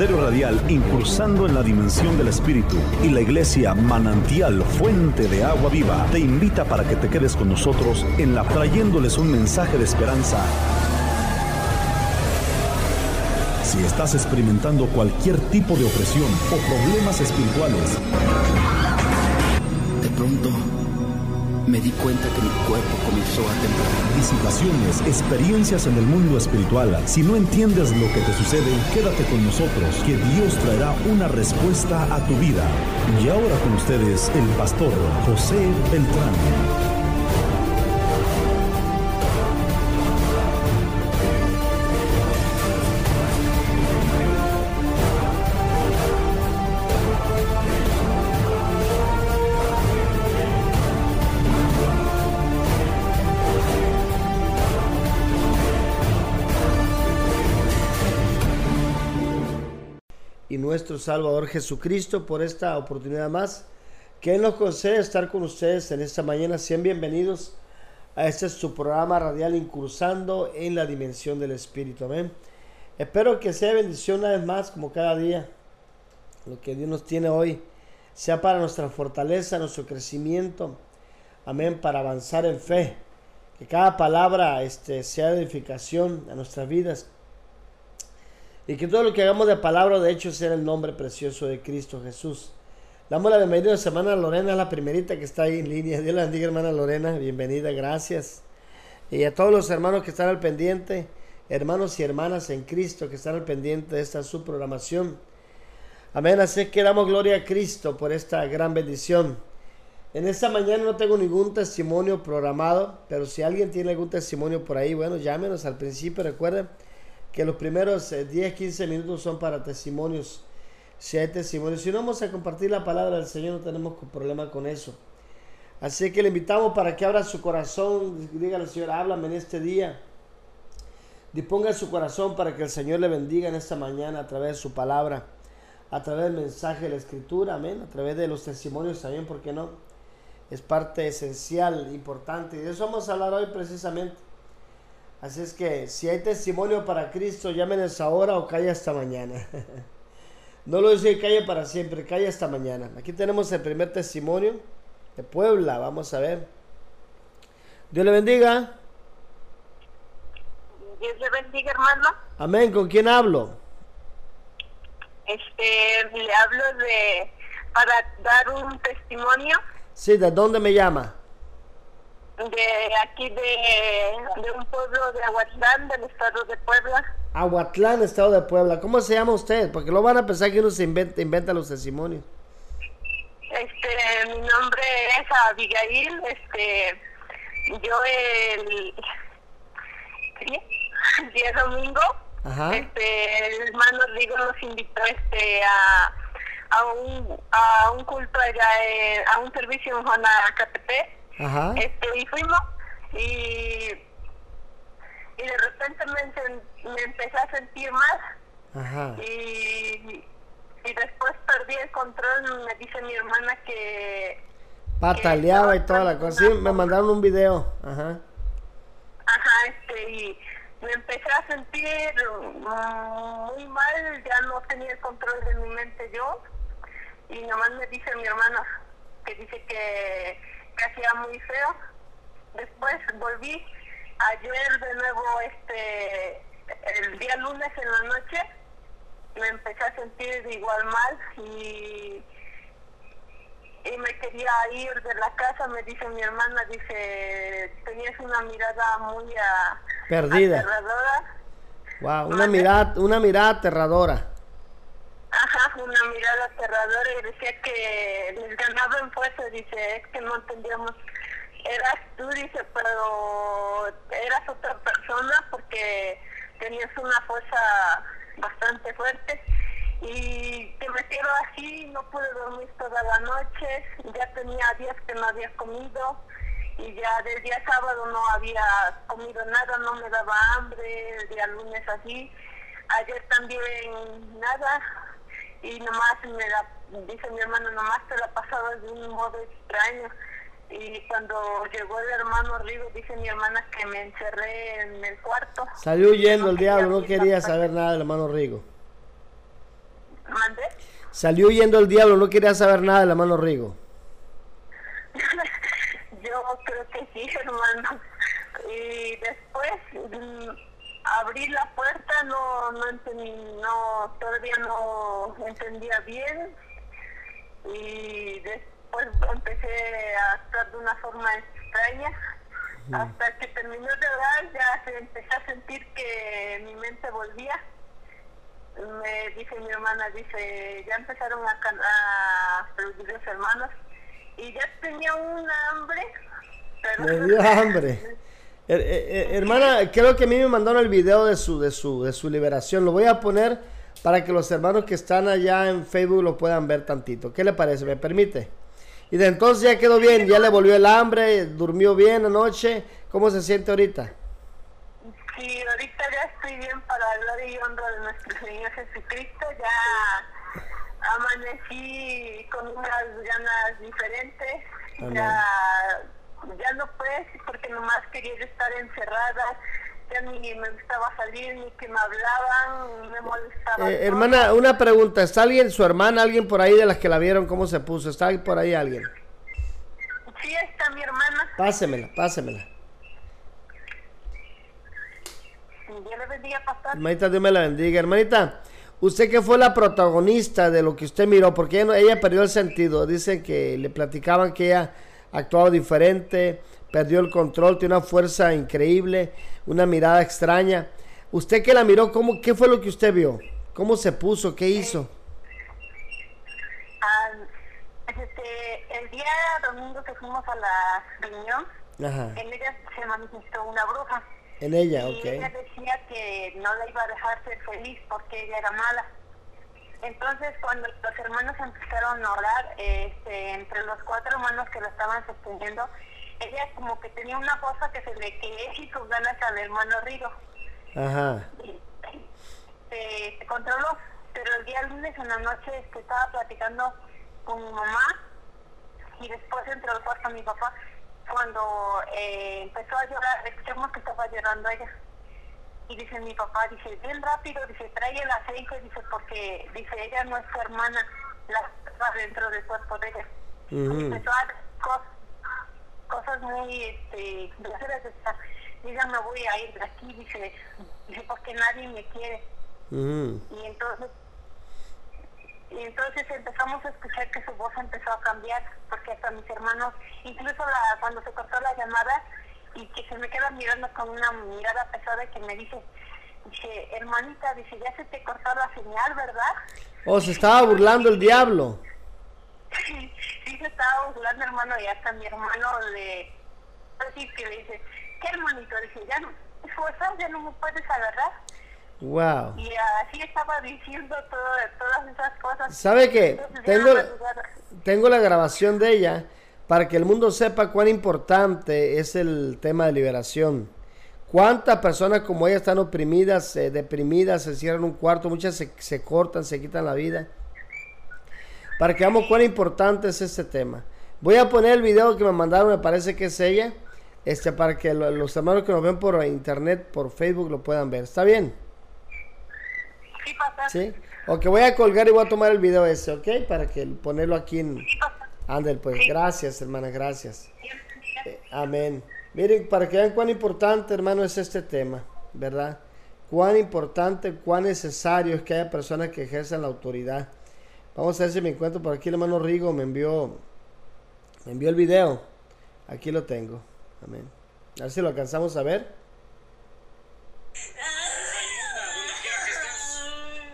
Ministerio Radial Incursando en la Dimensión del Espíritu y la Iglesia Manantial Fuente de Agua Viva te invita para que te quedes con nosotros en la trayéndoles un mensaje de esperanza. Si estás experimentando cualquier tipo de opresión o problemas espirituales, de pronto me di cuenta que mi cuerpo comenzó a temblar. Disipaciones, experiencias en el mundo espiritual. Si no entiendes lo que te sucede, quédate con nosotros, que Dios traerá una respuesta a tu vida. Y ahora con ustedes, el pastor José Beltrán. Nuestro Salvador Jesucristo por esta oportunidad más que Él nos concede estar con ustedes en esta mañana. Sean bienvenidos a este su programa radial Incursando en la Dimensión del Espíritu. Amén. Espero que sea bendición una vez más como cada día. Lo que Dios nos tiene hoy sea para nuestra fortaleza, nuestro crecimiento. Amén. Para avanzar en fe. Que cada palabra este, sea edificación a nuestras vidas y que todo lo que hagamos de palabra de hecho sea el nombre precioso de Cristo Jesús. Damos la bienvenida a su hermana Lorena, la primerita que está ahí en línea. Dios la bendiga, hermana Lorena. Bienvenida, gracias. Y a todos los hermanos que están al pendiente, hermanos y hermanas en Cristo que están al pendiente de esta su programación. Amén. Así que damos gloria a Cristo por esta gran bendición. En esta mañana no tengo ningún testimonio programado, pero si alguien tiene algún testimonio por ahí, bueno, llámenos al principio, recuerden que los primeros 10, eh, 15 minutos son para testimonios. Si hay testimonios, si no vamos a compartir la palabra del Señor, no tenemos problema con eso. Así que le invitamos para que abra su corazón, diga al Señor, háblame en este día. Disponga su corazón para que el Señor le bendiga en esta mañana a través de su palabra, a través del mensaje de la Escritura, amén, a través de los testimonios también, porque no? Es parte esencial, importante. Y de eso vamos a hablar hoy precisamente. Así es que si hay testimonio para Cristo, llámenos ahora o calle hasta mañana. no lo dice calle para siempre, calle hasta mañana. Aquí tenemos el primer testimonio de Puebla, vamos a ver. Dios le bendiga. Dios le bendiga, hermano. Amén. ¿Con quién hablo? Este, le hablo de para dar un testimonio. Sí, ¿de dónde me llama? De aquí de, de, un pueblo de Aguatlán, del estado de Puebla. Aguatlán, estado de Puebla. ¿Cómo se llama usted? Porque lo van a pensar que uno se inventa, inventa los testimonios. Este, mi nombre es Abigail, este, yo el, día domingo, este, el hermano Rigo nos invitó este a, a un a un culto allá, a un servicio en Juana Catepec este, y fuimos y, y de repente me, me empecé a sentir mal. Y, y después perdí el control, me dice mi hermana que... Pataleaba y toda la cosa. Sí, me mandaron un video. Ajá. Ajá, este, y me empecé a sentir muy mal, ya no tenía el control de mi mente yo. Y nomás me dice mi hermana que dice que hacía muy feo. Después volví ayer de nuevo, este, el día lunes en la noche, me empecé a sentir igual mal y, y me quería ir de la casa, me dice mi hermana, dice, tenías una mirada muy perdida. Aterradora. Wow, una mirada, una mirada aterradora. Ajá, una mirada aterradora y decía que les ganaba en fuerza, dice, es que no entendíamos, eras tú, dice, pero eras otra persona porque tenías una fuerza bastante fuerte y que me quedo así, no pude dormir toda la noche, ya tenía días que no había comido y ya del día sábado no había comido nada, no me daba hambre, el día lunes así, ayer también nada, y nomás me la, dice mi hermano, nomás te la pasaba de un modo extraño. Y cuando llegó el hermano Rigo, dice mi hermana que me encerré en el cuarto. Salió huyendo el diablo, no quería saber nada del hermano Rigo. ¿Mandé? Salió huyendo el diablo, no quería saber nada de la mano Rigo. Yo creo que sí, hermano. Y después mm, abrí la puerta, no, no entendí, no, todavía no entendía bien. Y después empecé a actuar de una forma extraña. Hasta que terminó de orar, ya se empecé a sentir que mi mente volvía. Me dice mi hermana, dice, ya empezaron a, a producir los hermanos. Y ya tenía un hambre. Pero Me dio hambre. Her- eh, eh, hermana, creo que a mí me mandaron el video de su, de su, de su liberación. Lo voy a poner para que los hermanos que están allá en Facebook lo puedan ver tantito. ¿Qué le parece? ¿Me permite? Y de entonces ya quedó bien, ya le volvió el hambre, durmió bien anoche. ¿Cómo se siente ahorita? Sí, ahorita ya estoy bien para hablar y honra de nuestro Señor Jesucristo. Ya amanecí con unas ganas diferentes. Amén. Ya, ya no puedes porque nomás quería estar encerrada. Ya ni me gustaba salir, ni que me hablaban, me molestaba. Eh, hermana, una pregunta. ¿Está alguien, su hermana, alguien por ahí de las que la vieron cómo se puso? ¿Está por ahí alguien? Sí, está mi hermana. Pásemela, pásemela. Dios le bendiga, pastor. Hermanita, Dios me la bendiga. Hermanita, usted que fue la protagonista de lo que usted miró, porque ella, ella perdió el sentido. Dicen que le platicaban que ella actuaba diferente, perdió el control, tiene una fuerza increíble, una mirada extraña. Usted que la miró, ¿cómo, ¿qué fue lo que usted vio? ¿Cómo se puso? ¿Qué hizo? Ah, este, el día domingo que fuimos a la reunión, Ajá, en ella se manifestó una bruja. en ella, y ella ok. decía que no la iba a dejar ser feliz porque ella era mala. Entonces, cuando los hermanos empezaron a orar, este, entre los cuatro hermanos que la estaban sosteniendo, ella como que tenía una cosa que se le que y sus ganas al hermano Rigo. Ajá, Y, Se, se controló, pero el día lunes en la noche este, estaba platicando con mi mamá y después entró al cuarto mi papá cuando eh, empezó a llorar, escuchamos que estaba llorando ella. Y dice mi papá, dice, bien rápido, dice, trae el aceite, dice, porque, dice, ella no es su hermana, la va dentro del cuerpo de ella. Y Ujú. empezó a cosas, cosas muy, este, groseras, diga, me voy a ir de aquí, dice, dice, porque nadie me quiere. Y entonces, y entonces empezamos a escuchar que su voz empezó a cambiar, porque hasta mis hermanos, incluso la, cuando se cortó la llamada, y que se me queda mirando con una mirada pesada que me dice, dice, hermanita, dice, ya se te cortó la señal, ¿verdad? Oh, se estaba burlando el diablo. sí se estaba burlando, hermano, y hasta mi hermano le, así que le dice, ¿qué hermanito? Dice, ya no, fuerzas, ya no me puedes agarrar. Wow. Y así estaba diciendo todo, todas esas cosas. ¿Sabe qué? Entonces, Tengo, tengo la grabación de ella para que el mundo sepa cuán importante es el tema de liberación. Cuántas personas como ella están oprimidas, eh, deprimidas, se cierran un cuarto, muchas se, se cortan, se quitan la vida. Para que veamos cuán importante es este tema. Voy a poner el video que me mandaron, me parece que es ella, este, para que lo- los hermanos que nos ven por internet, por Facebook, lo puedan ver. ¿Está bien? Sí, pasa. ¿Sí? Ok, voy a colgar y voy a tomar el video ese, ¿ok? Para que ponerlo aquí en... Sí. Ándale, pues. Sí. Gracias, hermana, gracias. Eh, amén. Miren, para que vean cuán importante, hermano, es este tema, ¿verdad? Cuán importante, cuán necesario es que haya personas que ejerzan la autoridad. Vamos a ver si me encuentro por aquí. El hermano Rigo me envió, me envió el video. Aquí lo tengo. Amén. A ver si lo alcanzamos a ver.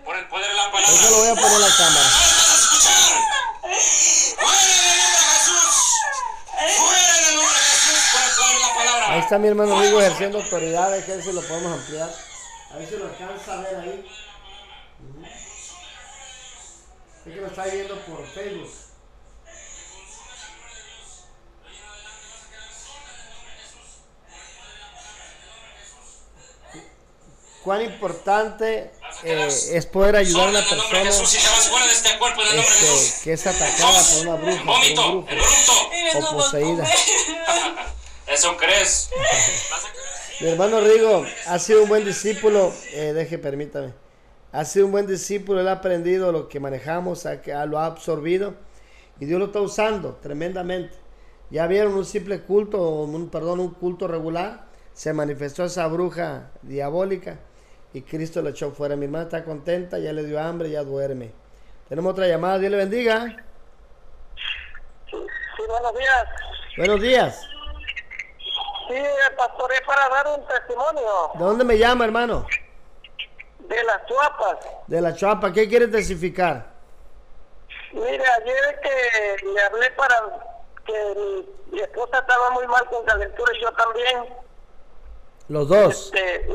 Por el poder de la palabra. Eso lo voy a poner en la cámara. ¡Fuera en el nombre de Jesús! ¡Fuera en el nombre de Jesús! Por el poder de la palabra. Ahí está mi hermano Rigo ejerciendo autoridad. A ver si lo podemos ampliar. A ver si lo alcanza a ver ahí. Es que lo está viendo por Facebook. Cuán importante eh, es poder ayudar a una persona este este, que es atacada por una bruja, por Vómito, un brujo o poseída. Eso crees. Mi hermano Rigo ha sido un buen discípulo. Eh, deje, permítame. Ha sido un buen discípulo, él ha aprendido lo que manejamos, lo ha absorbido y Dios lo está usando tremendamente. Ya vieron un simple culto, un, perdón, un culto regular, se manifestó esa bruja diabólica y Cristo la echó fuera. Mi hermana está contenta, ya le dio hambre, ya duerme. Tenemos otra llamada, Dios le bendiga. Sí, buenos días. Buenos días. Sí, el pastor es para dar un testimonio ¿De dónde me llama, hermano? de las chuapas. De la Chapa. ¿Qué quiere testificar? Mire, ayer que le hablé para que mi, esposa estaba muy mal con calentura y yo también. Los dos. Este,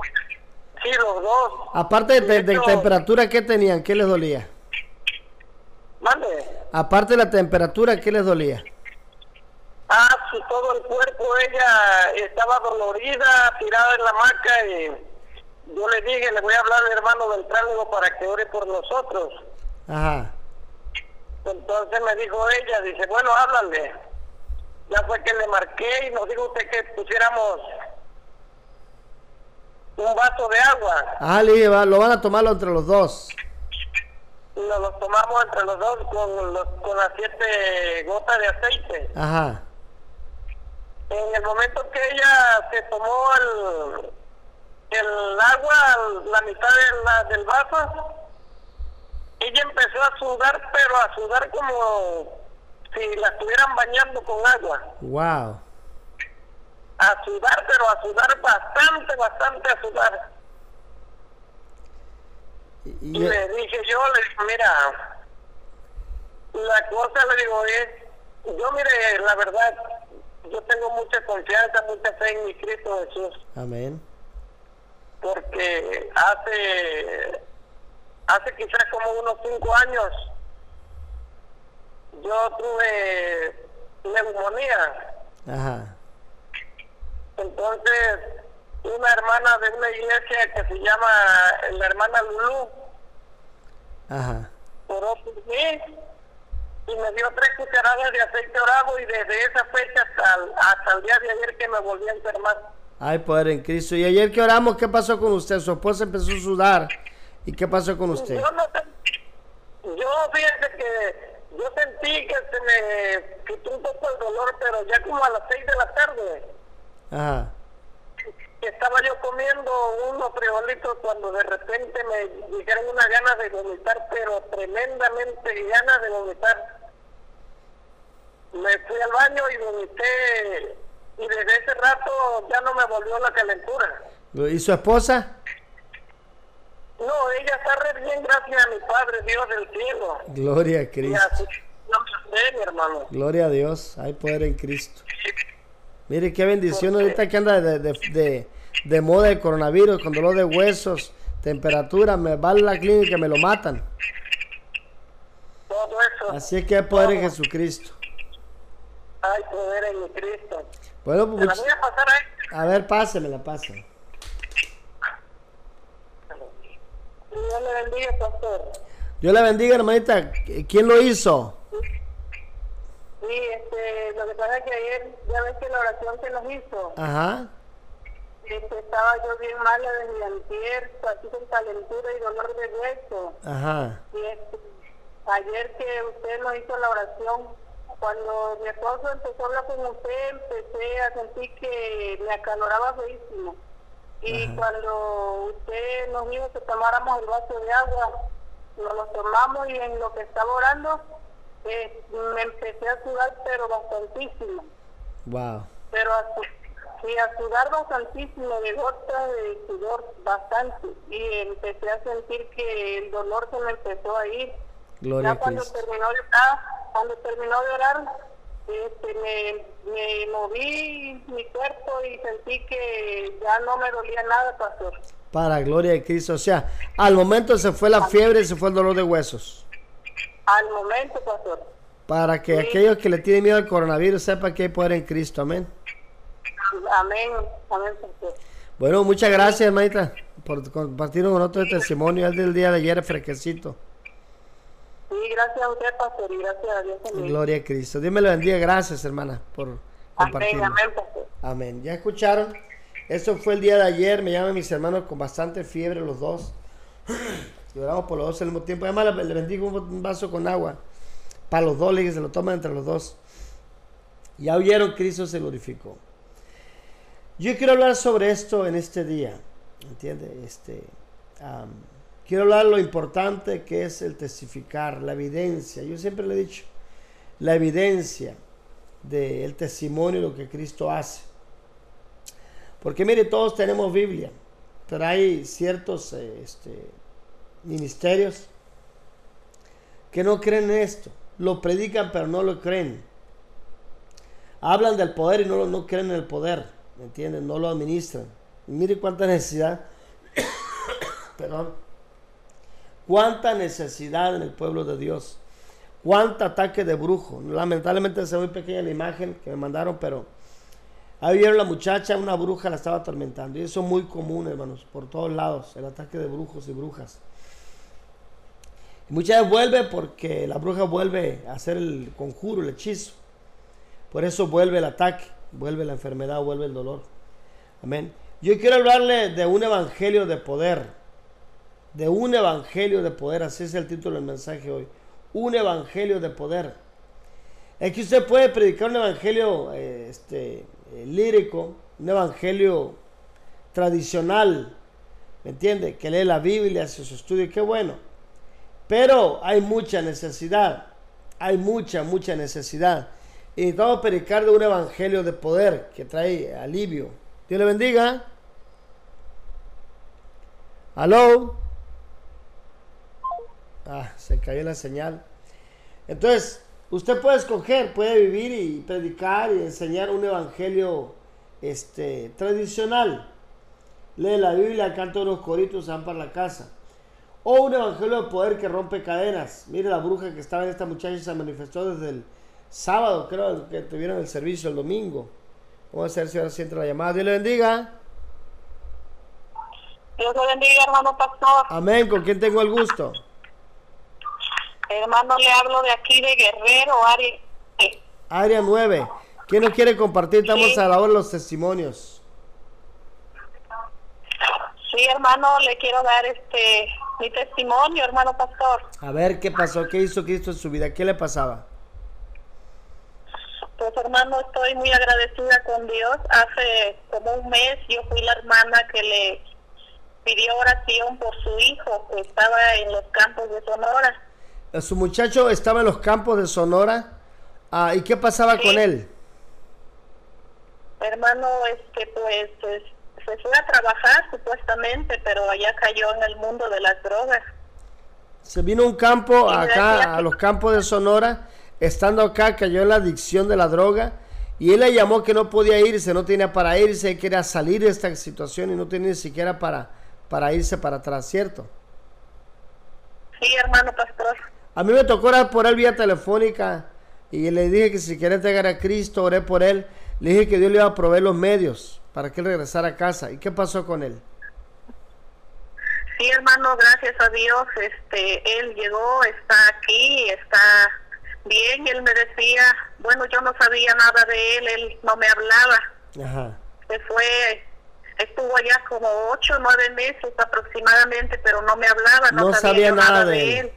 sí, los dos. Aparte de, de- de Esto- temperatura, ¿qué tenían? ¿Qué les dolía? Mande. Aparte de la temperatura, ¿qué les dolía? Ah, su todo el cuerpo, ella estaba dolorida, tirada en la hamaca y yo le dije, le voy a hablar al hermano Beltrán para que ore por nosotros. Ajá. Entonces me dijo ella, dice, bueno, háblale. Ya fue que le marqué y nos dijo usted que pusiéramos un vaso de agua. Ajá, le va, lo van a tomarlo entre los dos. Nos lo tomamos entre los dos con, los, con las siete gotas de aceite. Ajá. En el momento que ella se tomó el, el agua, la mitad de la- del vaso, ella empezó a sudar, pero a sudar como si la estuvieran bañando con agua. Wow. A sudar, pero a sudar bastante, bastante a sudar. Y, le dije yo, le dije, mira, la cosa le digo es, yo mire, la verdad, yo tengo mucha confianza, mucha fe en mi Cristo Jesús. amén. porque hace hace quizás como unos cinco años yo tuve neumonía Ajá. entonces una hermana de una iglesia que se llama la hermana Lulú Ajá. por mí y me dio tres cucharadas de aceite orado y desde esa fecha hasta el, hasta el día de ayer que me volví a enfermar Hay poder en Cristo. Y ayer que oramos, ¿qué pasó con usted? Su esposa empezó a sudar. ¿Y qué pasó con usted? Yo no yo fíjate que yo sentí que se me quitó un poco el dolor, pero ya como a las seis de la tarde Ajá. estaba yo comiendo unos frijolitos cuando de repente me dijeron unas ganas de vomitar, pero tremendamente ganas de vomitar. Me fui al baño y vomité y desde ese rato ya no me volvió la calentura. ¿Y su esposa? No, ella está re bien gracias a mi Padre Dios del cielo. Gloria a Cristo. así, no sé, mi hermano. Gloria a Dios. Hay poder en Cristo. Mire qué bendición ahorita que anda de, de, de, de moda el coronavirus, con dolor de huesos, temperatura, me va a la clínica y me lo matan. Todo eso. Así es que hay poder en Jesucristo. Hay poder en Cristo. Bueno, pues, la much- voy a pasar a a ver, pásemela, pásemela. Dios le bendiga, pastor. Dios le bendiga, hermanita. ¿Quién lo hizo? Sí, este, lo que pasa es que ayer, ya ves que la oración que nos hizo, Ajá. este, estaba yo bien mala desde antier, así con calentura y dolor de hueso. Ajá. Y este, ayer que usted nos hizo la oración, cuando mi esposo empezó a hablar con usted, empecé a sentir que me acaloraba feísimo. Y cuando usted nos dijo que tomáramos el vaso de agua, nos lo tomamos y en lo que estaba orando, eh, me empecé a sudar, pero bastantísimo. Wow. Pero a, su- sí, a sudar bastantísimo, de gotas de sudor bastante. Y empecé a sentir que el dolor se me empezó a ir. Gloria ya a cuando Cristo. terminó de orar, cuando terminó de orar, este, me, me moví mi cuerpo y sentí que ya no me dolía nada, pastor. Para gloria de Cristo. O sea, al momento se fue la fiebre y se fue el dolor de huesos. Al momento, pastor. Para que Sí. aquellos que le tienen miedo al coronavirus sepan que hay poder en Cristo. Amén. Amén, amén, pastor. Bueno, muchas gracias, hermanita, por compartir con nosotros el testimonio el del día de ayer fresquecito. Sí, gracias a usted, pastor, y gracias a Dios también. Gloria a Cristo. Dios me lo bendiga. Gracias, hermana, por compartir. Amén, amén, pastor. Amén. ¿Ya escucharon? Eso fue el día de ayer. Me llaman mis hermanos con bastante fiebre los dos. Y oramos por los dos al mismo tiempo. Además, le, bendigo un, vaso con agua. Para los dos, le dije, se lo toman entre los dos. Ya oyeron, Cristo se glorificó. Yo quiero hablar sobre esto en este día. ¿Entiende? Este, am, quiero hablar lo importante que es el testificar, la evidencia. Yo siempre le he dicho, la evidencia del testimonio de lo que Cristo hace. Porque mire, todos tenemos Biblia, pero hay ciertos eh, este, ministerios que no creen en esto. Lo predican, pero no lo creen. Hablan del poder y no, no creen en el poder. ¿Me entienden? No lo administran. Y mire cuánta necesidad. Perdón. Cuánta necesidad en el pueblo de Dios. Cuánto ataque de brujo. Lamentablemente se ve muy pequeña la imagen que me mandaron, pero ahí vieron la muchacha, una bruja la estaba atormentando. Y eso es muy común, hermanos, por todos lados, el ataque de brujos y brujas. Muchas veces vuelve porque la bruja vuelve a hacer el conjuro, el hechizo. Por eso vuelve el ataque, vuelve la enfermedad, vuelve el dolor. Amén. Yo quiero hablarle de un evangelio de poder. De un evangelio de poder. Así es el título del mensaje hoy. Un evangelio de poder. Es que usted puede predicar un evangelio eh, este, eh, lírico, un evangelio tradicional. ¿Me entiende? Que lee la Biblia, hace su estudio. Qué bueno. Pero hay mucha necesidad. Hay mucha, mucha necesidad. Y necesitamos predicar de un evangelio de poder que trae alivio. Dios le bendiga. ¿Aló? Ah, se cayó la señal. Entonces, usted puede escoger, puede vivir y predicar y enseñar un evangelio este, tradicional. Lee la Biblia, canta unos coritos, van para la casa. O un evangelio de poder que rompe cadenas. Mire la bruja que estaba en esta muchacha se manifestó desde el sábado, creo que tuvieron el servicio el domingo. Vamos a ver si ahora sí entra la llamada. Dios le bendiga. Dios le bendiga, hermano pastor. Amén. ¿Con quién tengo el gusto? Hermano, le hablo de aquí de Guerrero, Ari. Área 9. ¿Quién nos quiere compartir? Estamos Sí. a la hora de los testimonios. Sí, hermano, le quiero dar este mi testimonio, hermano pastor. A ver qué pasó, qué hizo Cristo en su vida, qué le pasaba. Pues hermano, estoy muy agradecida con Dios. Hace como un mes yo fui la hermana que le pidió oración por su hijo que estaba en los campos de Sonora. Su muchacho estaba en los campos de Sonora. Ah, ¿Y qué pasaba Sí. con él? Hermano, este pues es- se fue a trabajar supuestamente, pero allá cayó en el mundo de las drogas. Se vino a un campo Sí, acá, a los campos de Sonora. Estando acá, cayó en la adicción de la droga. Y él le llamó que no podía irse, no tenía para irse, quería salir de esta situación y no tenía ni siquiera para, para irse para atrás, ¿cierto? Sí, hermano pastor. A mí me tocó orar por él vía telefónica y le dije que si quería entregar a Cristo, oré por él. Le dije que Dios le iba a proveer los medios para que él regresara a casa. ¿Y qué pasó con él? Sí, hermano, gracias a Dios, este, él llegó, está aquí, está bien. Él me decía, bueno, yo no sabía nada de él, él no me hablaba. Ajá. Se fue, estuvo allá como ocho, nueve meses aproximadamente, pero no me hablaba, no, No sabía nada de él.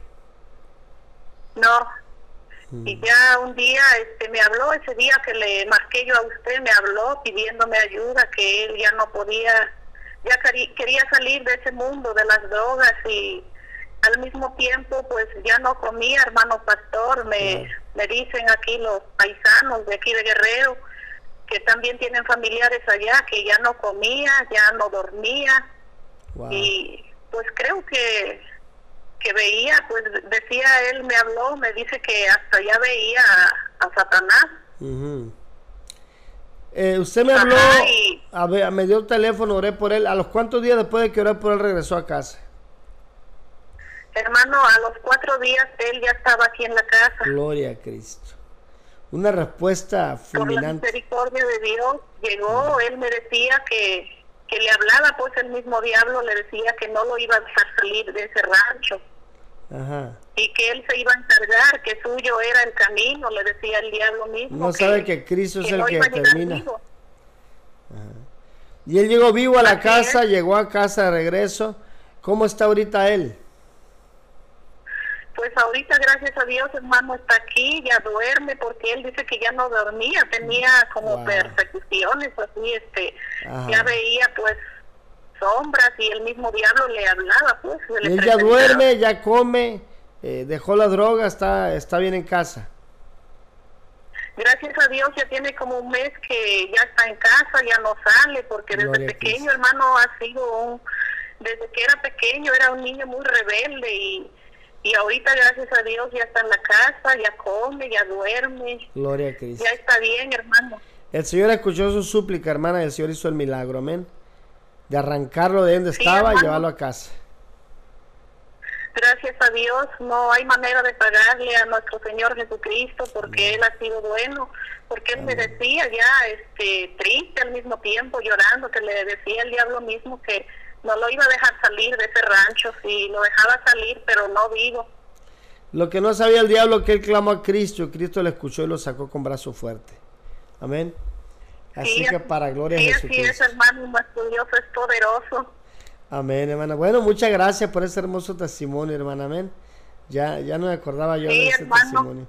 No. Y ya un día este me habló, ese día que le marqué yo a usted, me habló pidiéndome ayuda, que él ya no podía, ya quería salir de ese mundo de las drogas y al mismo tiempo pues ya no comía, hermano pastor, me, me dicen aquí los paisanos de aquí de Guerrero, que también tienen familiares allá, que ya no comía, ya no dormía Wow. y pues creo que que veía pues decía él me habló me dice que hasta ya veía a, a Satanás Ujú. Eh, usted me habló, y- a ver, me dio el teléfono, oré por él. ¿A los cuántos días después de que oré por él regresó a casa? hermano a los cuatro días él ya estaba aquí en la casa Gloria a Cristo. Una respuesta por la fulminante. misericordia de Dios llegó él me decía que que le hablaba pues el mismo diablo le decía que no lo iba a dejar salir de ese rancho Ajá. y que él se iba a encargar que suyo era el camino le decía el diablo mismo No sabe que Cristo es el no que termina. vivo. Y él llegó vivo a la Así casa, es. llegó a casa de regreso. ¿Cómo está ahorita él? Ahorita, gracias a Dios, hermano, está aquí, ya duerme, porque él dice que ya no dormía, tenía como Wow. persecuciones, así, este, Ajá. ya veía, pues, sombras y el mismo diablo le hablaba, pues. le Él ya duerme, ya come, eh, dejó la droga, está, está bien en casa. Gracias a Dios ya tiene como un mes que ya está en casa, ya no sale, porque desde Gloria pequeño, hermano, ha sido un, desde que era pequeño era un niño muy rebelde y, y ahorita gracias a Dios ya está en la casa, ya come, ya duerme, Gloria a Cristo. ya está bien, hermano. El Señor escuchó su súplica, hermana, y el Señor hizo el milagro, amén. De arrancarlo de donde Sí, estaba y llevarlo a casa. Gracias a Dios no hay manera de pagarle a nuestro Señor Jesucristo porque Él ha sido bueno, porque Él me decía ya este triste al mismo tiempo, llorando, que le decía el diablo mismo que no lo iba a dejar salir de ese rancho, si lo dejaba salir, pero no vivo. Lo que no sabía el diablo que él clamó a Cristo, y Cristo le escuchó y lo sacó con brazo fuerte. Amén. Así Sí, que para gloria sí, de así es, Jesucristo. hermano, nuestro Dios es poderoso. Amén, hermana. Bueno, muchas gracias por ese hermoso testimonio, hermana. Amén. Ya, ya no me acordaba yo Sí, de ese hermano. testimonio.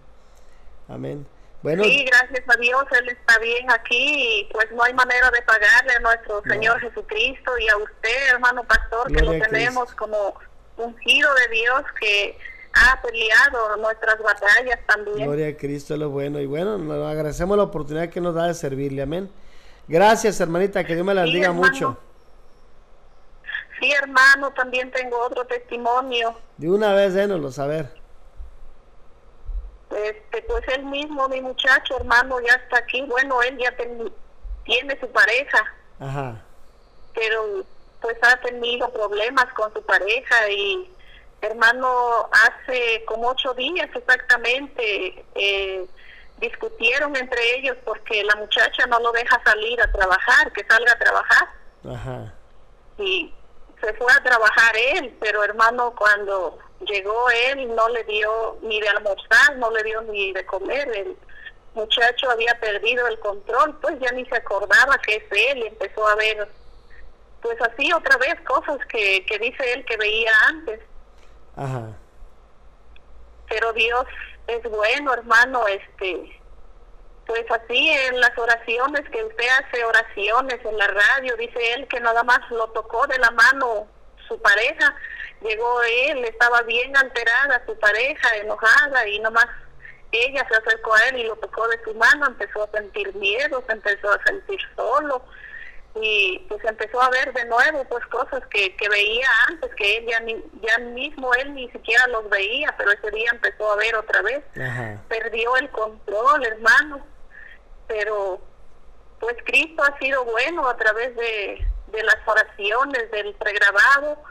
Amén. Bueno, Sí, gracias a Dios, Él está bien aquí y pues no hay manera de pagarle a nuestro Señor Jesucristo y a usted, hermano pastor, que lo tenemos como ungido de Dios que ha peleado nuestras batallas también. gloria a Cristo es lo bueno. Y bueno, nos agradecemos la oportunidad que nos da de servirle. Amén. Gracias, hermanita. Que Dios me la Sí, bendiga hermano. mucho. Sí, hermano, también tengo otro testimonio. De una vez, dénoslo saber. Este, pues él mismo, mi muchacho, hermano, ya está aquí. Bueno, él ya ten- tiene su pareja. Ajá. pero pues ha tenido problemas con su pareja y hermano hace como ocho días exactamente eh, discutieron entre ellos porque la muchacha no lo deja salir a trabajar que salga a trabajar Ajá. y se fue a trabajar él pero hermano cuando llegó él no le dio ni de almorzar no le dio ni de comer el muchacho había perdido el control pues ya ni se acordaba que es él y empezó a ver pues así otra vez cosas que, que dice él que veía antes Ajá. pero Dios es bueno hermano este pues así en las oraciones que usted hace oraciones en la radio dice él que nada más lo tocó de la mano su pareja llegó él estaba bien alterada su pareja enojada y nomás ella se acercó a él y lo tocó de su mano empezó a sentir miedo se empezó a sentir solo y pues empezó a ver de nuevo pues cosas que, que veía antes que él ya ni, ya mismo él ni siquiera los veía pero ese día empezó a ver otra vez Ajá. perdió el control hermano pero pues Cristo ha sido bueno a través de, de las oraciones del pregrabado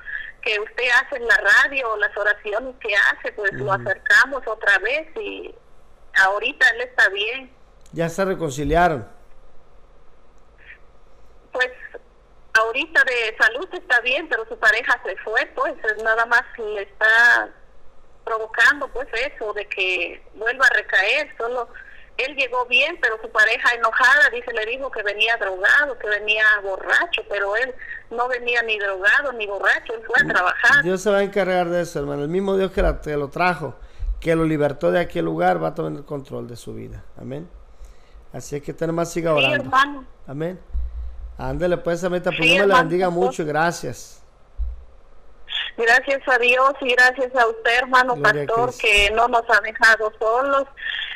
que usted hace en la radio las oraciones que hace pues lo acercamos otra vez y ahorita él está bien Ya se reconciliaron. pues ahorita de salud está bien, pero su pareja se fue, pues es nada más le está provocando pues eso de que vuelva a recaer, solo él llegó bien, pero su pareja enojada, dice, le dijo que venía drogado, que venía borracho, pero él no venía ni drogado ni borracho, él fue a trabajar. Dios se va a encargar de eso, hermano. El mismo Dios que, la- que lo trajo, que lo libertó de aquel lugar, va a tomar el control de su vida. Amén. Así es que usted nomás siga Sí, orando. hermano. Amén. Ándele pues, amita, pues Sí, Dios me hermano, bendiga mucho y gracias. Gracias a Dios y gracias a usted, hermano Gloria pastor, que no nos ha dejado solos.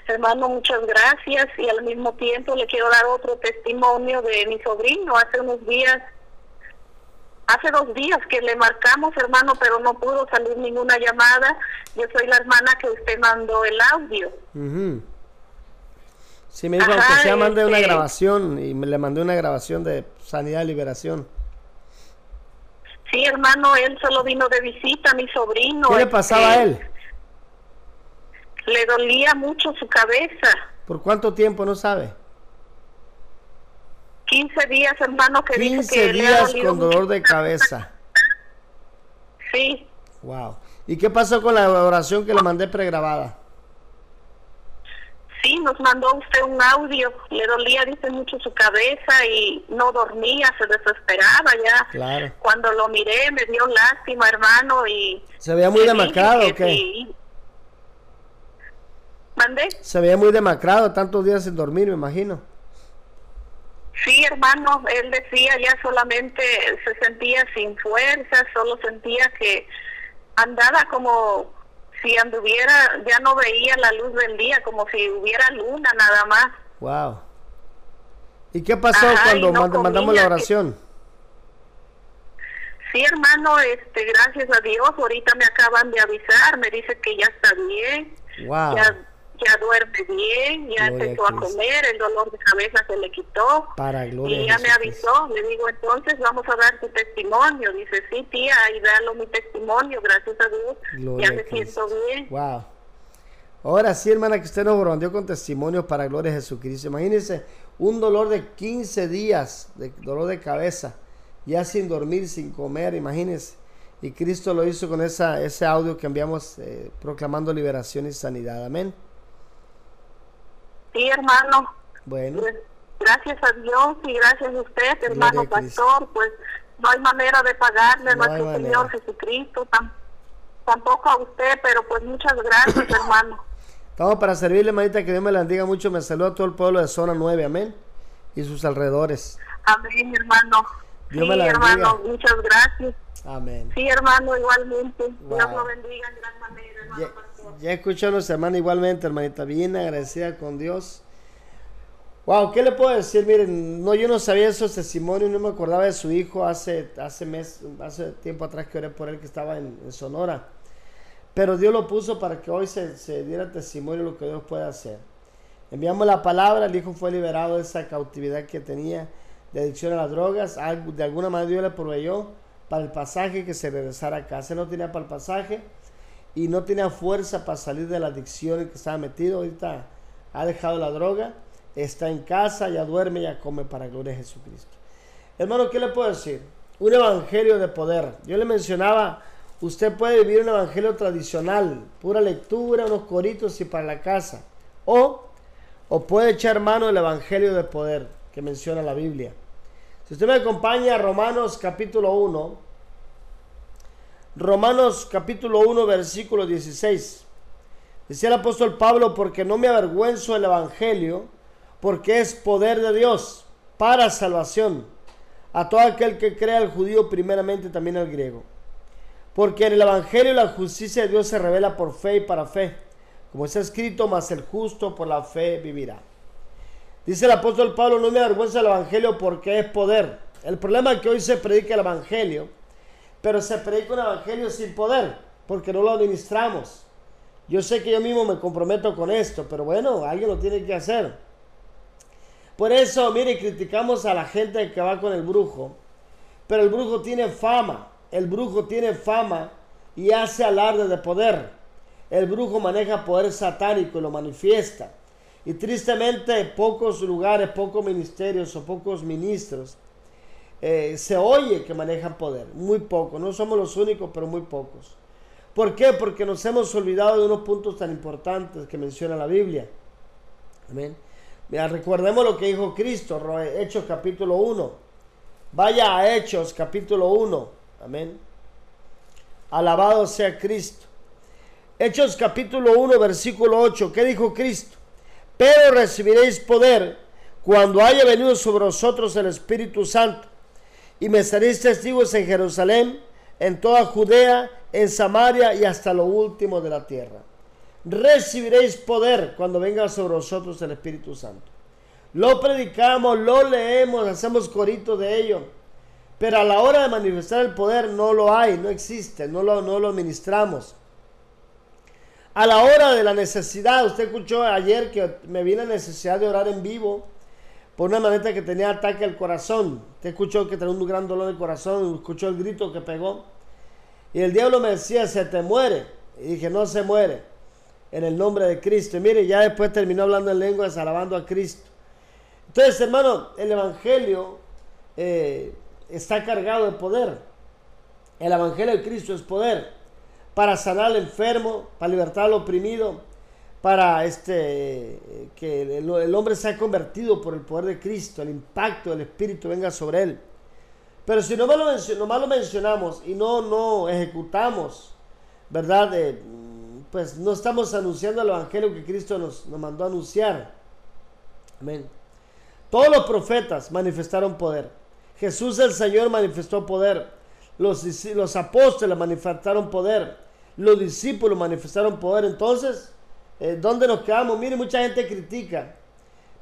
Hermano, muchas gracias y al mismo tiempo le quiero dar otro testimonio de mi sobrino. Hace unos días, hace dos días que le marcamos, hermano, pero no pudo salir ninguna llamada. Yo soy la hermana que usted mandó el audio. Ujú. Sí, me dijo, Ajá, aunque sea, mandé una este- grabación y me le mandé una grabación de sanidad y liberación. Sí, hermano, él solo vino de visita, mi sobrino. ¿Qué le este, pasaba a él? Le dolía mucho su cabeza. ¿Por cuánto tiempo? No sabe. 15 días, hermano, que dice 15 que le ha días con mucho dolor de cabeza. Sí, Wow. ¿Y qué pasó con la oración que le mandé pregrabada? Sí, nos mandó usted un audio. Le dolía, dice, mucho su cabeza y no dormía, se desesperaba ya. Claro. Cuando lo miré, me dio lástima, hermano, y... ¿Se veía muy demacrado o qué? sí. ¿Mandé? Se veía muy demacrado, tantos días sin dormir, me imagino. Sí, hermano, él decía ya solamente se sentía sin fuerza, solo sentía que andaba como si anduviera, ya no veía la luz del día, como si hubiera luna nada más. Wow. ¿Y qué pasó Ajá, cuando y no mand- mandamos la que- oración? Sí, hermano, este, gracias a Dios, ahorita me acaban de avisar, me dice que ya está bien, Wow. ya, ya duerme bien, ya Gloria empezó a a Cristo. comer, el dolor de cabeza se le quitó. Para gloria Y ya me avisó, le digo, entonces vamos a dar tu testimonio. Dice, sí, tía, ahí dalo mi testimonio, gracias a Dios. Gloria ya a me siento bien. Wow. Ahora sí, hermana, que usted nos brondeó con testimonios para gloria de Jesucristo. Imagínense un dolor de 15 días, de dolor de cabeza, ya sin dormir, sin comer, imagínense. Y Cristo lo hizo con esa, ese audio que enviamos eh, proclamando liberación y sanidad. Amén. Sí, hermano, Bueno, pues gracias a Dios y gracias a usted, hermano pastor. Pues no hay manera de pagarle a No nuestro. Señor Jesucristo, tam- tampoco a usted, pero pues muchas gracias, hermano. estamos para servirle, hermanita, que Dios me la bendiga mucho. Me saluda a todo el pueblo de zona 9, amén. Y sus alrededores. Amén, hermano. Dios sí, me la hermano, bendiga. muchas gracias. Amén. Sí, hermano, igualmente. Dios lo bendiga en gran manera, hermano pastor. Ya escuchó a nuestra hermana igualmente, hermanita, bien agradecida con Dios. Wow, ¿qué le puedo decir? Miren, no, yo no sabía esos testimonios, no me acordaba de su hijo hace, hace mes, hace tiempo atrás que oré por él que estaba en, Sonora. Pero Dios lo puso para que hoy se, diera testimonio de lo que Dios puede hacer. Enviamos la palabra, el hijo fue liberado de esa cautividad que tenía de adicción a las drogas. De alguna manera Dios le proveyó para el pasaje que se regresara a casa. No tenía para el pasaje y no tenía fuerza para salir de la adicción en que estaba metido. Ahorita ha dejado la droga, está en casa, ya duerme, ya come para gloria de Jesucristo. Hermano, ¿qué le puedo decir? Un evangelio de poder. Yo le mencionaba, usted puede vivir un evangelio tradicional, pura lectura, unos coritos y para la casa. O, o puede echar mano del evangelio de poder que menciona la Biblia. Si usted me acompaña a Romanos capítulo 1, Romanos capítulo 1 versículo 16. Decía el apóstol Pablo, porque no me avergüenzo del Evangelio, porque es poder de Dios para salvación a todo aquel que crea al judío primeramente también al griego. Porque en el Evangelio la justicia de Dios se revela por fe y para fe, como está escrito, mas el justo por la fe vivirá. Dice el apóstol Pablo, no me avergüenza del Evangelio porque es poder. El problema es que hoy se predica el Evangelio, pero se predica un Evangelio sin poder, porque no lo administramos. Yo sé que yo mismo me comprometo con esto, pero bueno, alguien lo tiene que hacer. Por eso, mire, criticamos a la gente que va con el brujo, pero el brujo tiene fama, el brujo tiene fama y hace alarde de poder. El brujo maneja poder satánico y lo manifiesta. Y tristemente pocos lugares, pocos ministerios o pocos ministros eh, se oye que manejan poder. Muy pocos. No somos los únicos, pero muy pocos. ¿Por qué? Porque nos hemos olvidado de unos puntos tan importantes que menciona la Biblia. Amén. Mira, recordemos lo que dijo Cristo, Hechos capítulo 1. Vaya a Hechos capítulo 1. Amén. Alabado sea Cristo. Hechos capítulo 1, versículo 8. ¿Qué dijo Cristo? Pero recibiréis poder cuando haya venido sobre vosotros el Espíritu Santo. Y me seréis testigos en Jerusalén, en toda Judea, en Samaria y hasta lo último de la tierra. Recibiréis poder cuando venga sobre vosotros el Espíritu Santo. Lo predicamos, lo leemos, hacemos corito de ello. Pero a la hora de manifestar el poder no lo hay, no existe, no lo, no lo administramos. A la hora de la necesidad, usted escuchó ayer que me vi la necesidad de orar en vivo por una maneta que tenía ataque al corazón. Usted escuchó que tenía un gran dolor de corazón, escuchó el grito que pegó. Y el diablo me decía, se te muere. Y dije, no se muere. En el nombre de Cristo. Y mire, ya después terminó hablando en lenguas, alabando a Cristo. Entonces, hermano, el Evangelio eh, está cargado de poder. El Evangelio de Cristo es poder para sanar al enfermo, para libertar al oprimido, para este, que el, hombre sea convertido por el poder de Cristo, el impacto del Espíritu venga sobre él. Pero si nomás lo, nomás lo mencionamos y no, no ejecutamos, ¿verdad? Eh, pues no estamos anunciando el Evangelio que Cristo nos, nos mandó a anunciar. Amén. Todos los profetas manifestaron poder. Jesús el Señor manifestó poder. Los, los apóstoles manifestaron poder. Los discípulos manifestaron poder. Entonces, eh, ¿dónde nos quedamos? Mire, mucha gente critica.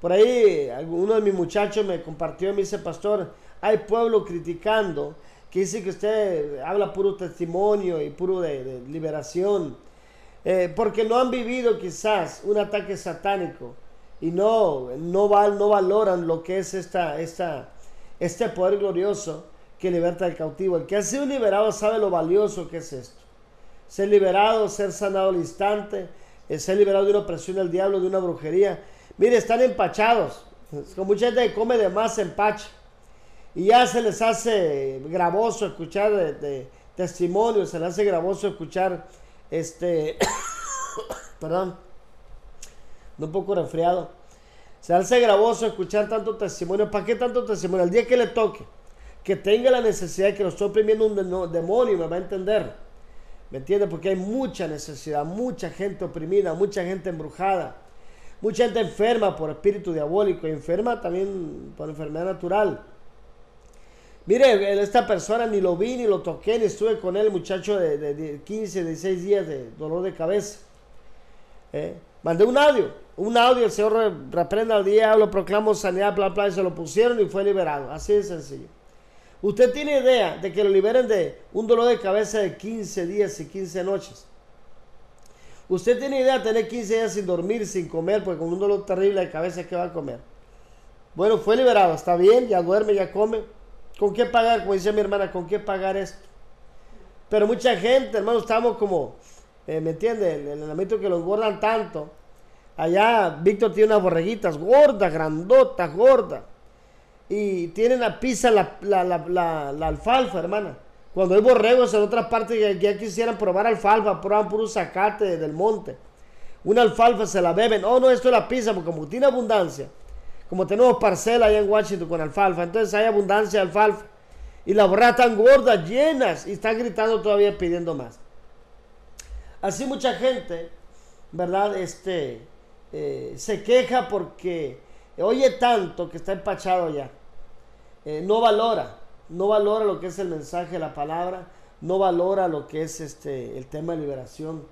Por ahí, uno de mis muchachos me compartió, me dice, pastor, hay pueblo criticando que dice que usted habla puro testimonio y puro de, de liberación. Eh, porque no han vivido quizás un ataque satánico y no, no, val- no valoran lo que es esta, esta, este poder glorioso que liberta al cautivo. El que ha sido liberado sabe lo valioso que es esto. Ser liberado, ser sanado al instante, eh, ser liberado de una opresión del diablo, de una brujería. Mire, están empachados. Con mucha gente que come de más empacha. Y ya se les hace gravoso escuchar de, de testimonios, se les hace gravoso escuchar este, perdón, un poco resfriado. Se hace gravoso escuchar tanto testimonio. ¿Para qué tanto testimonio? El día que le toque, que tenga la necesidad, que lo estoy oprimiendo un demonio, me va a entender. ¿Me entiende? Porque hay mucha necesidad, mucha gente oprimida, mucha gente embrujada, mucha gente enferma por espíritu diabólico y enferma también por enfermedad natural. Mire, esta persona ni lo vi, ni lo toqué, ni estuve con él, muchacho de, de- de 15, 16 días de dolor de cabeza. Eh, Mandé un audio, un audio, el Señor re- reprenda al diablo, proclamo sanidad, bla, bla, y se lo pusieron y fue liberado. Así de sencillo. Usted tiene idea de que lo liberen de un dolor de cabeza de 15 días y 15 noches. Usted tiene idea de tener 15 días sin dormir, sin comer, porque con un dolor terrible de cabeza, ¿qué va a comer? Bueno, fue liberado, está bien, ya duerme, ya come. ¿Con qué pagar? Como mi hermana, ¿con qué pagar esto? Pero mucha gente, hermano, estamos como, eh, ¿me entiende? El, el ámbito que lo engordan tanto. Allá Víctor tiene unas borreguitas gordas, grandotas, gordas. Y tienen la pizza, la, la, la, alfalfa, hermana. Cuando hay borregos en otras partes que ya quisieran probar alfalfa, prueban puro zacate del monte. Una alfalfa se la beben. Oh, no, esto es la pizza, porque como tiene abundancia, como tenemos parcela allá en Washington con alfalfa, entonces hay abundancia de alfalfa. Y las borregas están gordas, llenas, y están gritando todavía pidiendo más. Así mucha gente, ¿verdad? Este, eh, se queja porque oye tanto que está empachado ya. Eh, no valora, no valora lo que es el mensaje de la palabra, no valora lo que es este, el tema de liberación.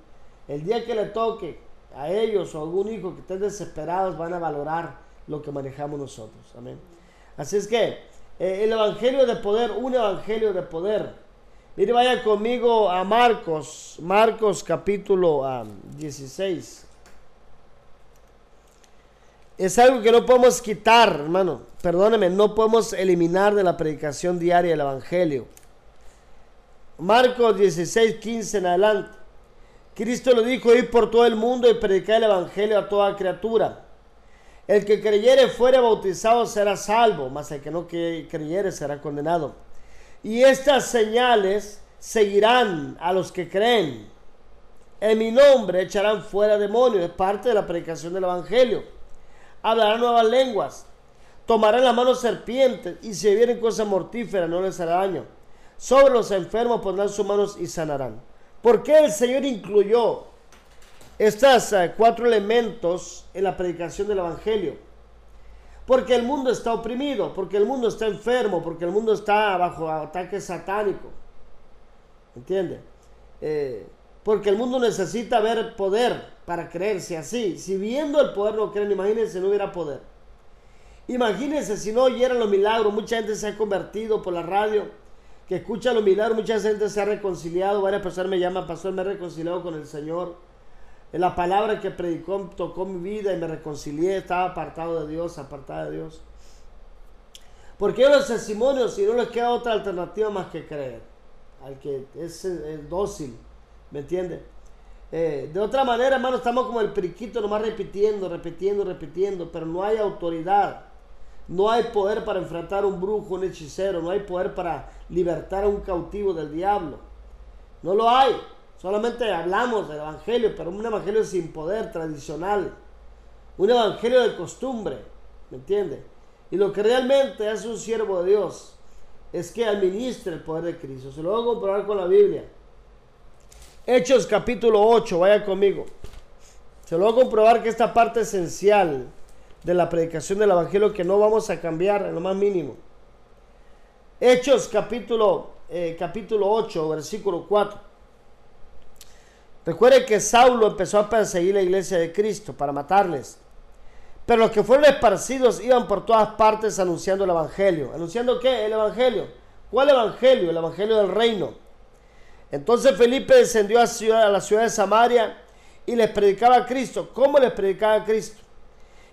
El día que le toque a ellos o a algún hijo que estén desesperados, van a valorar lo que manejamos nosotros. Amén. Así es que eh, el evangelio de poder, un evangelio de poder. Mire, vaya conmigo a Marcos, Marcos capítulo ah, 16. Es algo que no podemos quitar, hermano. Perdóneme, no podemos eliminar de la predicación diaria el Evangelio. Marcos 16, 15 en adelante. Cristo lo dijo, ir por todo el mundo y predicar el Evangelio a toda criatura. El que creyere fuere bautizado será salvo, mas el que no creyere será condenado. Y estas señales seguirán a los que creen. En mi nombre echarán fuera demonios. Es parte de la predicación del Evangelio. Hablarán nuevas lenguas. Tomarán las manos serpientes. Y si vienen cosas mortíferas no les hará daño. Sobre los enfermos pondrán sus manos y sanarán. ¿Por qué el Señor incluyó estos cuatro elementos en la predicación del Evangelio? Porque el mundo está oprimido, porque el mundo está enfermo, porque el mundo está bajo ataque satánico. ¿Entiende? Eh, porque el mundo necesita ver poder para creerse así. Si viendo el poder no creen, imagínense, no hubiera poder. Imagínense si no oyeran los milagros, mucha gente se ha convertido por la radio, que escucha los milagros, mucha gente se ha reconciliado, varias personas me llaman, pastor, me he reconciliado con el Señor. La palabra que predicó tocó mi vida y me reconcilié, estaba apartado de Dios, apartado de Dios. Porque los testimonios y no les queda otra alternativa más que creer al que es dócil, ¿me entiende? Eh, de otra manera, hermano, estamos como el periquito nomás repitiendo, repitiendo, repitiendo, pero no hay autoridad, no hay poder para enfrentar a un brujo, un hechicero, no hay poder para libertar a un cautivo del diablo. No lo hay. Solamente hablamos del evangelio, pero un evangelio sin poder, tradicional. Un evangelio de costumbre, ¿me entiende? Y lo que realmente hace un siervo de Dios es que administre el poder de Cristo. Se lo voy a comprobar con la Biblia. Hechos capítulo 8, vaya conmigo. Se lo voy a comprobar que esta parte esencial de la predicación del Evangelio que no vamos a cambiar en lo más mínimo. Hechos capítulo, eh, capítulo 8, versículo 4. Recuerde que Saulo empezó a perseguir la iglesia de Cristo para matarles. Pero los que fueron esparcidos iban por todas partes anunciando el Evangelio. ¿Anunciando qué? El Evangelio. ¿Cuál Evangelio? El Evangelio del reino. Entonces Felipe descendió a, la ciudad de Samaria y les predicaba a Cristo. ¿Cómo les predicaba a Cristo?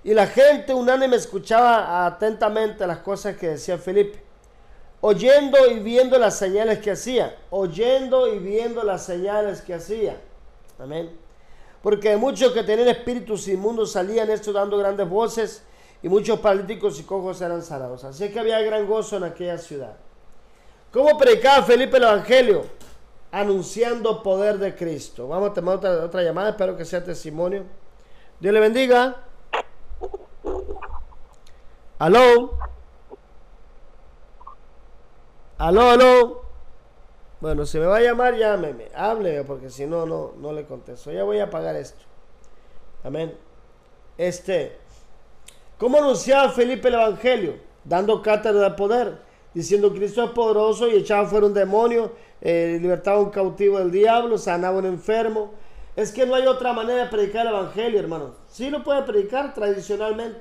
Y la gente unánime escuchaba atentamente las cosas que decía Felipe, oyendo y viendo las señales que hacía, oyendo y viendo las señales que hacía. Amén. Porque muchos que tenían espíritus inmundos salían esto dando grandes voces y muchos paralíticos y cojos eran sanados. Así que había gran gozo en aquella ciudad. ¿Cómo predicaba Felipe el Evangelio? Anunciando poder de Cristo. Vamos a tomar otra, otra llamada, espero que sea testimonio. Dios le bendiga. Aló. Aló, aló. Bueno, si me va a llamar, llámeme. Hábleme, porque si no, no, no le contesto. Ya voy a pagar esto. Amén. Este. ¿Cómo anunciaba Felipe el Evangelio? Dando cátedra de poder, diciendo Cristo es poderoso y echaba fuera un demonio, eh, libertaba un cautivo del diablo, sanaba a un enfermo. Es que no hay otra manera de predicar el Evangelio, hermano. Sí lo puede predicar tradicionalmente.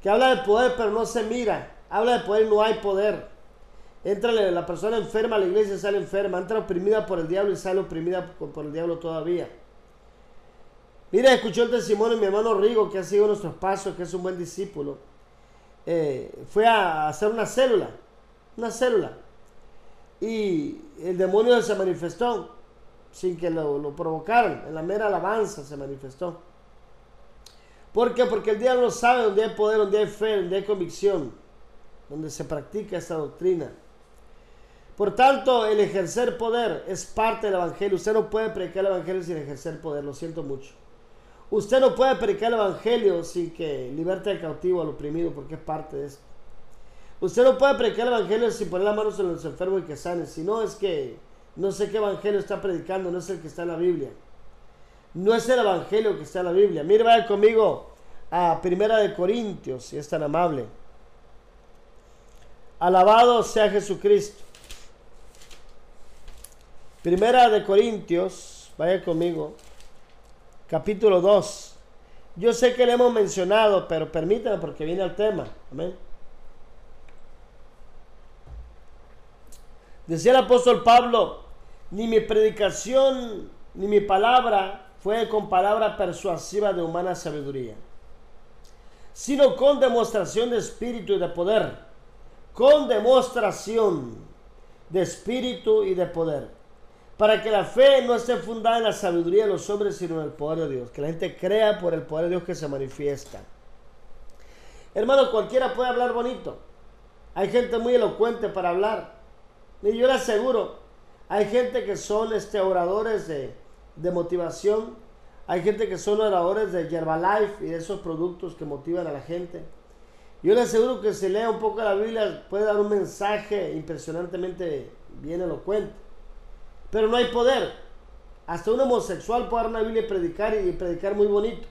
Que habla de poder, pero no se mira. Habla de poder y no hay poder. Entra la persona enferma a la iglesia y sale enferma. Entra oprimida por el diablo y sale oprimida por el diablo todavía. Mira, escuchó el testimonio de mi hermano Rigo, que ha sido nuestros pasos, que es un buen discípulo. Eh, fue a hacer una célula. Una célula. Y el demonio se manifestó sin que lo, lo provocaran. En la mera alabanza se manifestó. ¿Por qué? Porque el diablo sabe donde hay poder, donde hay fe, donde hay convicción, donde se practica esta doctrina. Por tanto, el ejercer poder es parte del Evangelio. Usted no puede predicar el Evangelio sin ejercer poder, lo siento mucho. Usted no puede predicar el Evangelio sin que liberte al cautivo, al oprimido, porque es parte de esto. Usted no puede predicar el Evangelio sin poner las manos en los enfermos y que sanen. Si no, es que no sé qué Evangelio está predicando, no es el que está en la Biblia. No es el Evangelio que está en la Biblia. Mire, vaya conmigo a Primera de Corintios, si es tan amable. Alabado sea Jesucristo. Primera de Corintios, vaya conmigo, capítulo 2. Yo sé que le hemos mencionado, pero permítanme porque viene el tema. Amén. Decía el apóstol Pablo, ni mi predicación ni mi palabra fue con palabra persuasiva de humana sabiduría, sino con demostración de espíritu y de poder, con demostración de espíritu y de poder para que la fe no esté fundada en la sabiduría de los hombres, sino en el poder de Dios. Que la gente crea por el poder de Dios que se manifiesta. Hermano, cualquiera puede hablar bonito. Hay gente muy elocuente para hablar. Y yo le aseguro, hay gente que son este, oradores de, de motivación. Hay gente que son oradores de Herbalife y de esos productos que motivan a la gente. Yo le aseguro que si lea un poco la Biblia puede dar un mensaje impresionantemente bien elocuente pero no hay poder. Hasta un homosexual puede dar una Biblia y predicar y predicar muy bonito.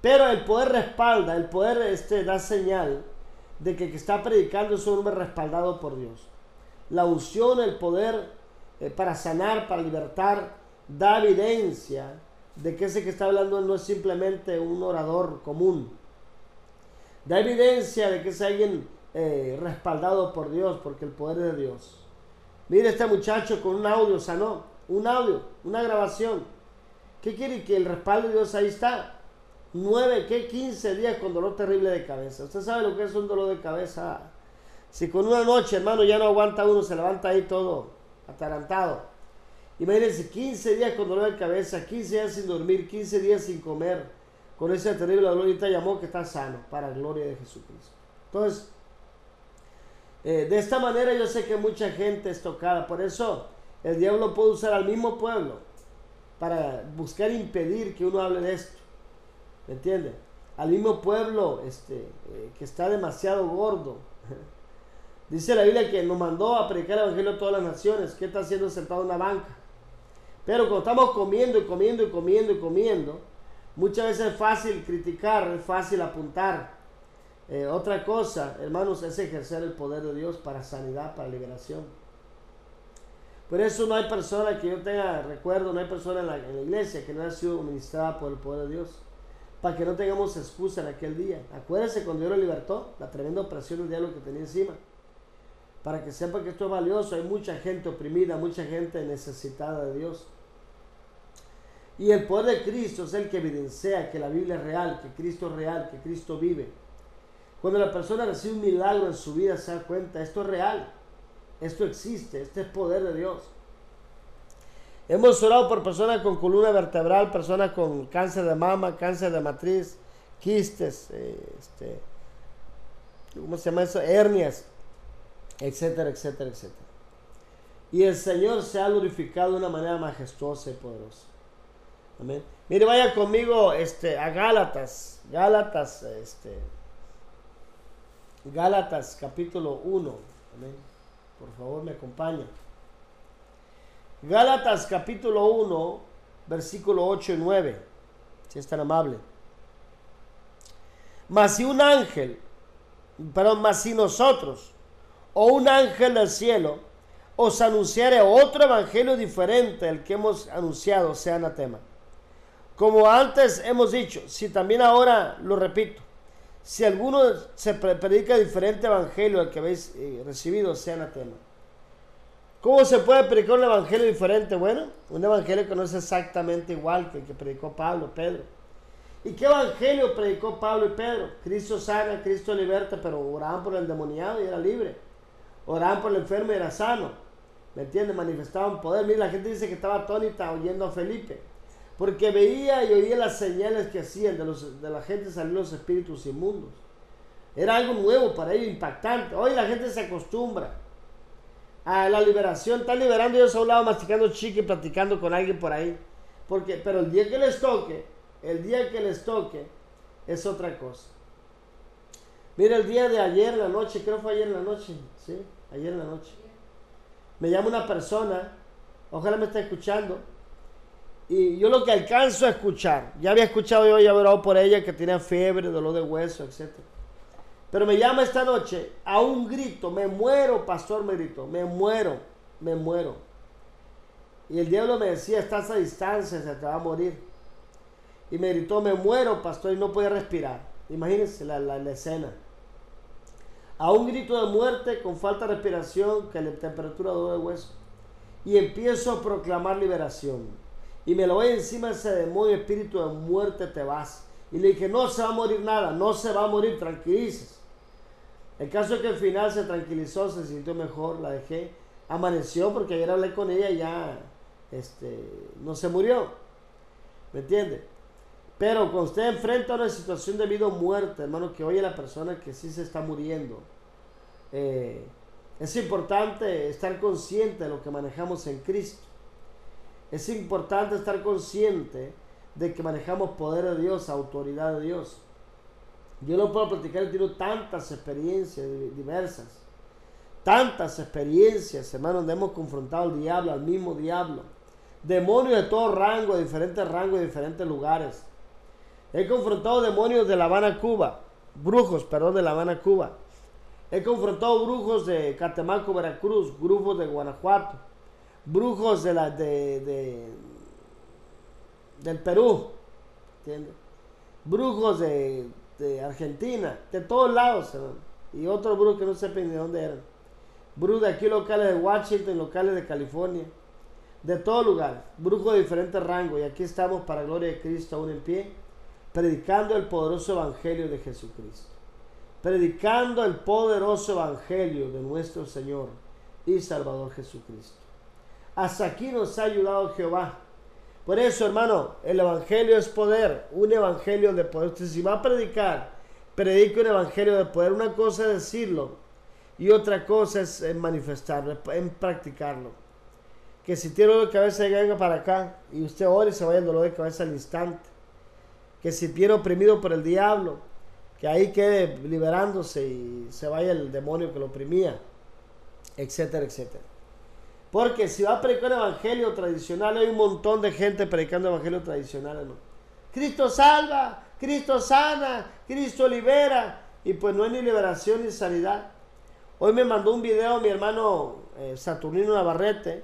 Pero el poder respalda, el poder este, da señal de que el que está predicando es un hombre respaldado por Dios. La unción, el poder eh, para sanar, para libertar, da evidencia de que ese que está hablando no es simplemente un orador común. Da evidencia de que es alguien eh, respaldado por Dios, porque el poder es de Dios. Mire este muchacho con un audio sanó, un audio, una grabación. ¿Qué quiere? Que el respaldo de Dios ahí está. Nueve, ¿qué? 15 días con dolor terrible de cabeza. Usted sabe lo que es un dolor de cabeza. Si con una noche, hermano, ya no aguanta uno, se levanta ahí todo atarantado. Imagínense, 15 días con dolor de cabeza, 15 días sin dormir, 15 días sin comer, con ese terrible dolor. Y te llamó que está sano, para la gloria de Jesucristo. Entonces, eh, de esta manera yo sé que mucha gente es tocada, por eso el diablo puede usar al mismo pueblo para buscar impedir que uno hable de esto. ¿Me entiende? Al mismo pueblo este, eh, que está demasiado gordo. Dice la Biblia que nos mandó a predicar el Evangelio a todas las naciones. ¿Qué está haciendo sentado en una banca? Pero cuando estamos comiendo y comiendo y comiendo y comiendo, muchas veces es fácil criticar, es fácil apuntar. Eh, otra cosa, hermanos, es ejercer el poder de Dios para sanidad, para liberación. Por eso no hay persona que yo tenga recuerdo, no hay persona en la, iglesia que no haya sido ministrada por el poder de Dios. Para que no tengamos excusa en aquel día. Acuérdense cuando Dios lo libertó, la tremenda opresión del diablo que tenía encima. Para que sepa que esto es valioso. Hay mucha gente oprimida, mucha gente necesitada de Dios. Y el poder de Cristo es el que evidencia que la Biblia es real, que Cristo es real, que Cristo vive. Cuando la persona recibe un milagro en su vida, se da cuenta, esto es real, esto existe, este es poder de Dios. Hemos orado por personas con columna vertebral, personas con cáncer de mama, cáncer de matriz, quistes, eh, este, ¿cómo se llama eso? Hernias, etcétera, etcétera, etcétera. Y el Señor se ha glorificado de una manera majestuosa y poderosa. Amén. Mire, vaya conmigo este, a Gálatas, Gálatas, este, Gálatas capítulo 1. Amén. Por favor, me acompaña. Gálatas capítulo 1, versículo 8 y 9. Si es tan amable. Mas si un ángel, perdón, mas si nosotros, o un ángel del cielo, os anunciare otro evangelio diferente al que hemos anunciado, sea anatema. Como antes hemos dicho, si también ahora lo repito, si alguno se predica diferente evangelio al que habéis eh, recibido, sea anatema. ¿Cómo se puede predicar un evangelio diferente? Bueno, un evangelio que no es exactamente igual que el que predicó Pablo, Pedro. ¿Y qué evangelio predicó Pablo y Pedro? Cristo sana, Cristo liberta, pero oraban por el demoniado y era libre. Oraban por el enfermo y era sano. ¿Me entiendes? Manifestaban poder. Mira, la gente dice que estaba atónita oyendo a Felipe. Porque veía y oía las señales que hacían de, los, de la gente salir los espíritus inmundos. Era algo nuevo para ellos, impactante. Hoy la gente se acostumbra a la liberación. Están liberando ellos a un lado masticando chique y platicando con alguien por ahí. Porque, pero el día que les toque, el día que les toque, es otra cosa. Mira, el día de ayer en la noche, creo que fue ayer en la noche, ¿sí? Ayer en la noche. Me llama una persona, ojalá me esté escuchando, y yo lo que alcanzo a escuchar, ya había escuchado yo, ya había orado por ella que tenía fiebre, dolor de hueso, etc. Pero me llama esta noche a un grito, me muero, pastor, me gritó, me muero, me muero. Y el diablo me decía, estás a distancia, se te va a morir. Y me gritó, me muero, pastor, y no podía respirar. Imagínense la, la, la escena. A un grito de muerte con falta de respiración, que la temperatura de hueso. Y empiezo a proclamar liberación y me lo voy encima ese demonio, espíritu de muerte, te vas. Y le dije, no se va a morir nada, no se va a morir, tranquilices. El caso es que al final se tranquilizó, se sintió mejor, la dejé. Amaneció porque ayer hablé con ella y ya este, no se murió. ¿Me entiende? Pero cuando usted enfrenta una situación de vida o muerte, hermano, que oye la persona que sí se está muriendo, eh, es importante estar consciente de lo que manejamos en Cristo. Es importante estar consciente de que manejamos poder de Dios, autoridad de Dios. Yo no puedo platicar, tengo tantas experiencias diversas, tantas experiencias, hermano, donde hemos confrontado al diablo, al mismo diablo. Demonios de todo rango, de diferentes rangos, de diferentes lugares. He confrontado demonios de La Habana, Cuba, brujos, perdón, de La Habana, Cuba. He confrontado brujos de Catemaco, Veracruz, brujos de Guanajuato brujos de la, de, de del Perú, brujos de, Argentina, de todos lados, y otros brujos que no sepan de dónde eran. Brujos de aquí locales de Washington, locales de California, de todo lugar, brujos de diferentes rangos, y aquí estamos para gloria de Cristo aún en pie, predicando el poderoso evangelio de Jesucristo. Predicando el poderoso evangelio de nuestro Señor y Salvador Jesucristo. Hasta aquí nos ha ayudado Jehová. Por eso, hermano, el evangelio es poder, un evangelio de poder. Usted si va a predicar, predique un evangelio de poder. Una cosa es decirlo y otra cosa es manifestarlo, en practicarlo. Que si tiene dolor de cabeza, venga para acá y usted ore y se vaya el dolor de cabeza al instante. Que si tiene oprimido por el diablo, que ahí quede liberándose y se vaya el demonio que lo oprimía, etcétera, etcétera. Porque si va a predicar un evangelio tradicional, hay un montón de gente predicando evangelio tradicional. Cristo salva, Cristo sana, Cristo libera. Y pues no hay ni liberación ni sanidad. Hoy me mandó un video mi hermano eh, Saturnino Navarrete.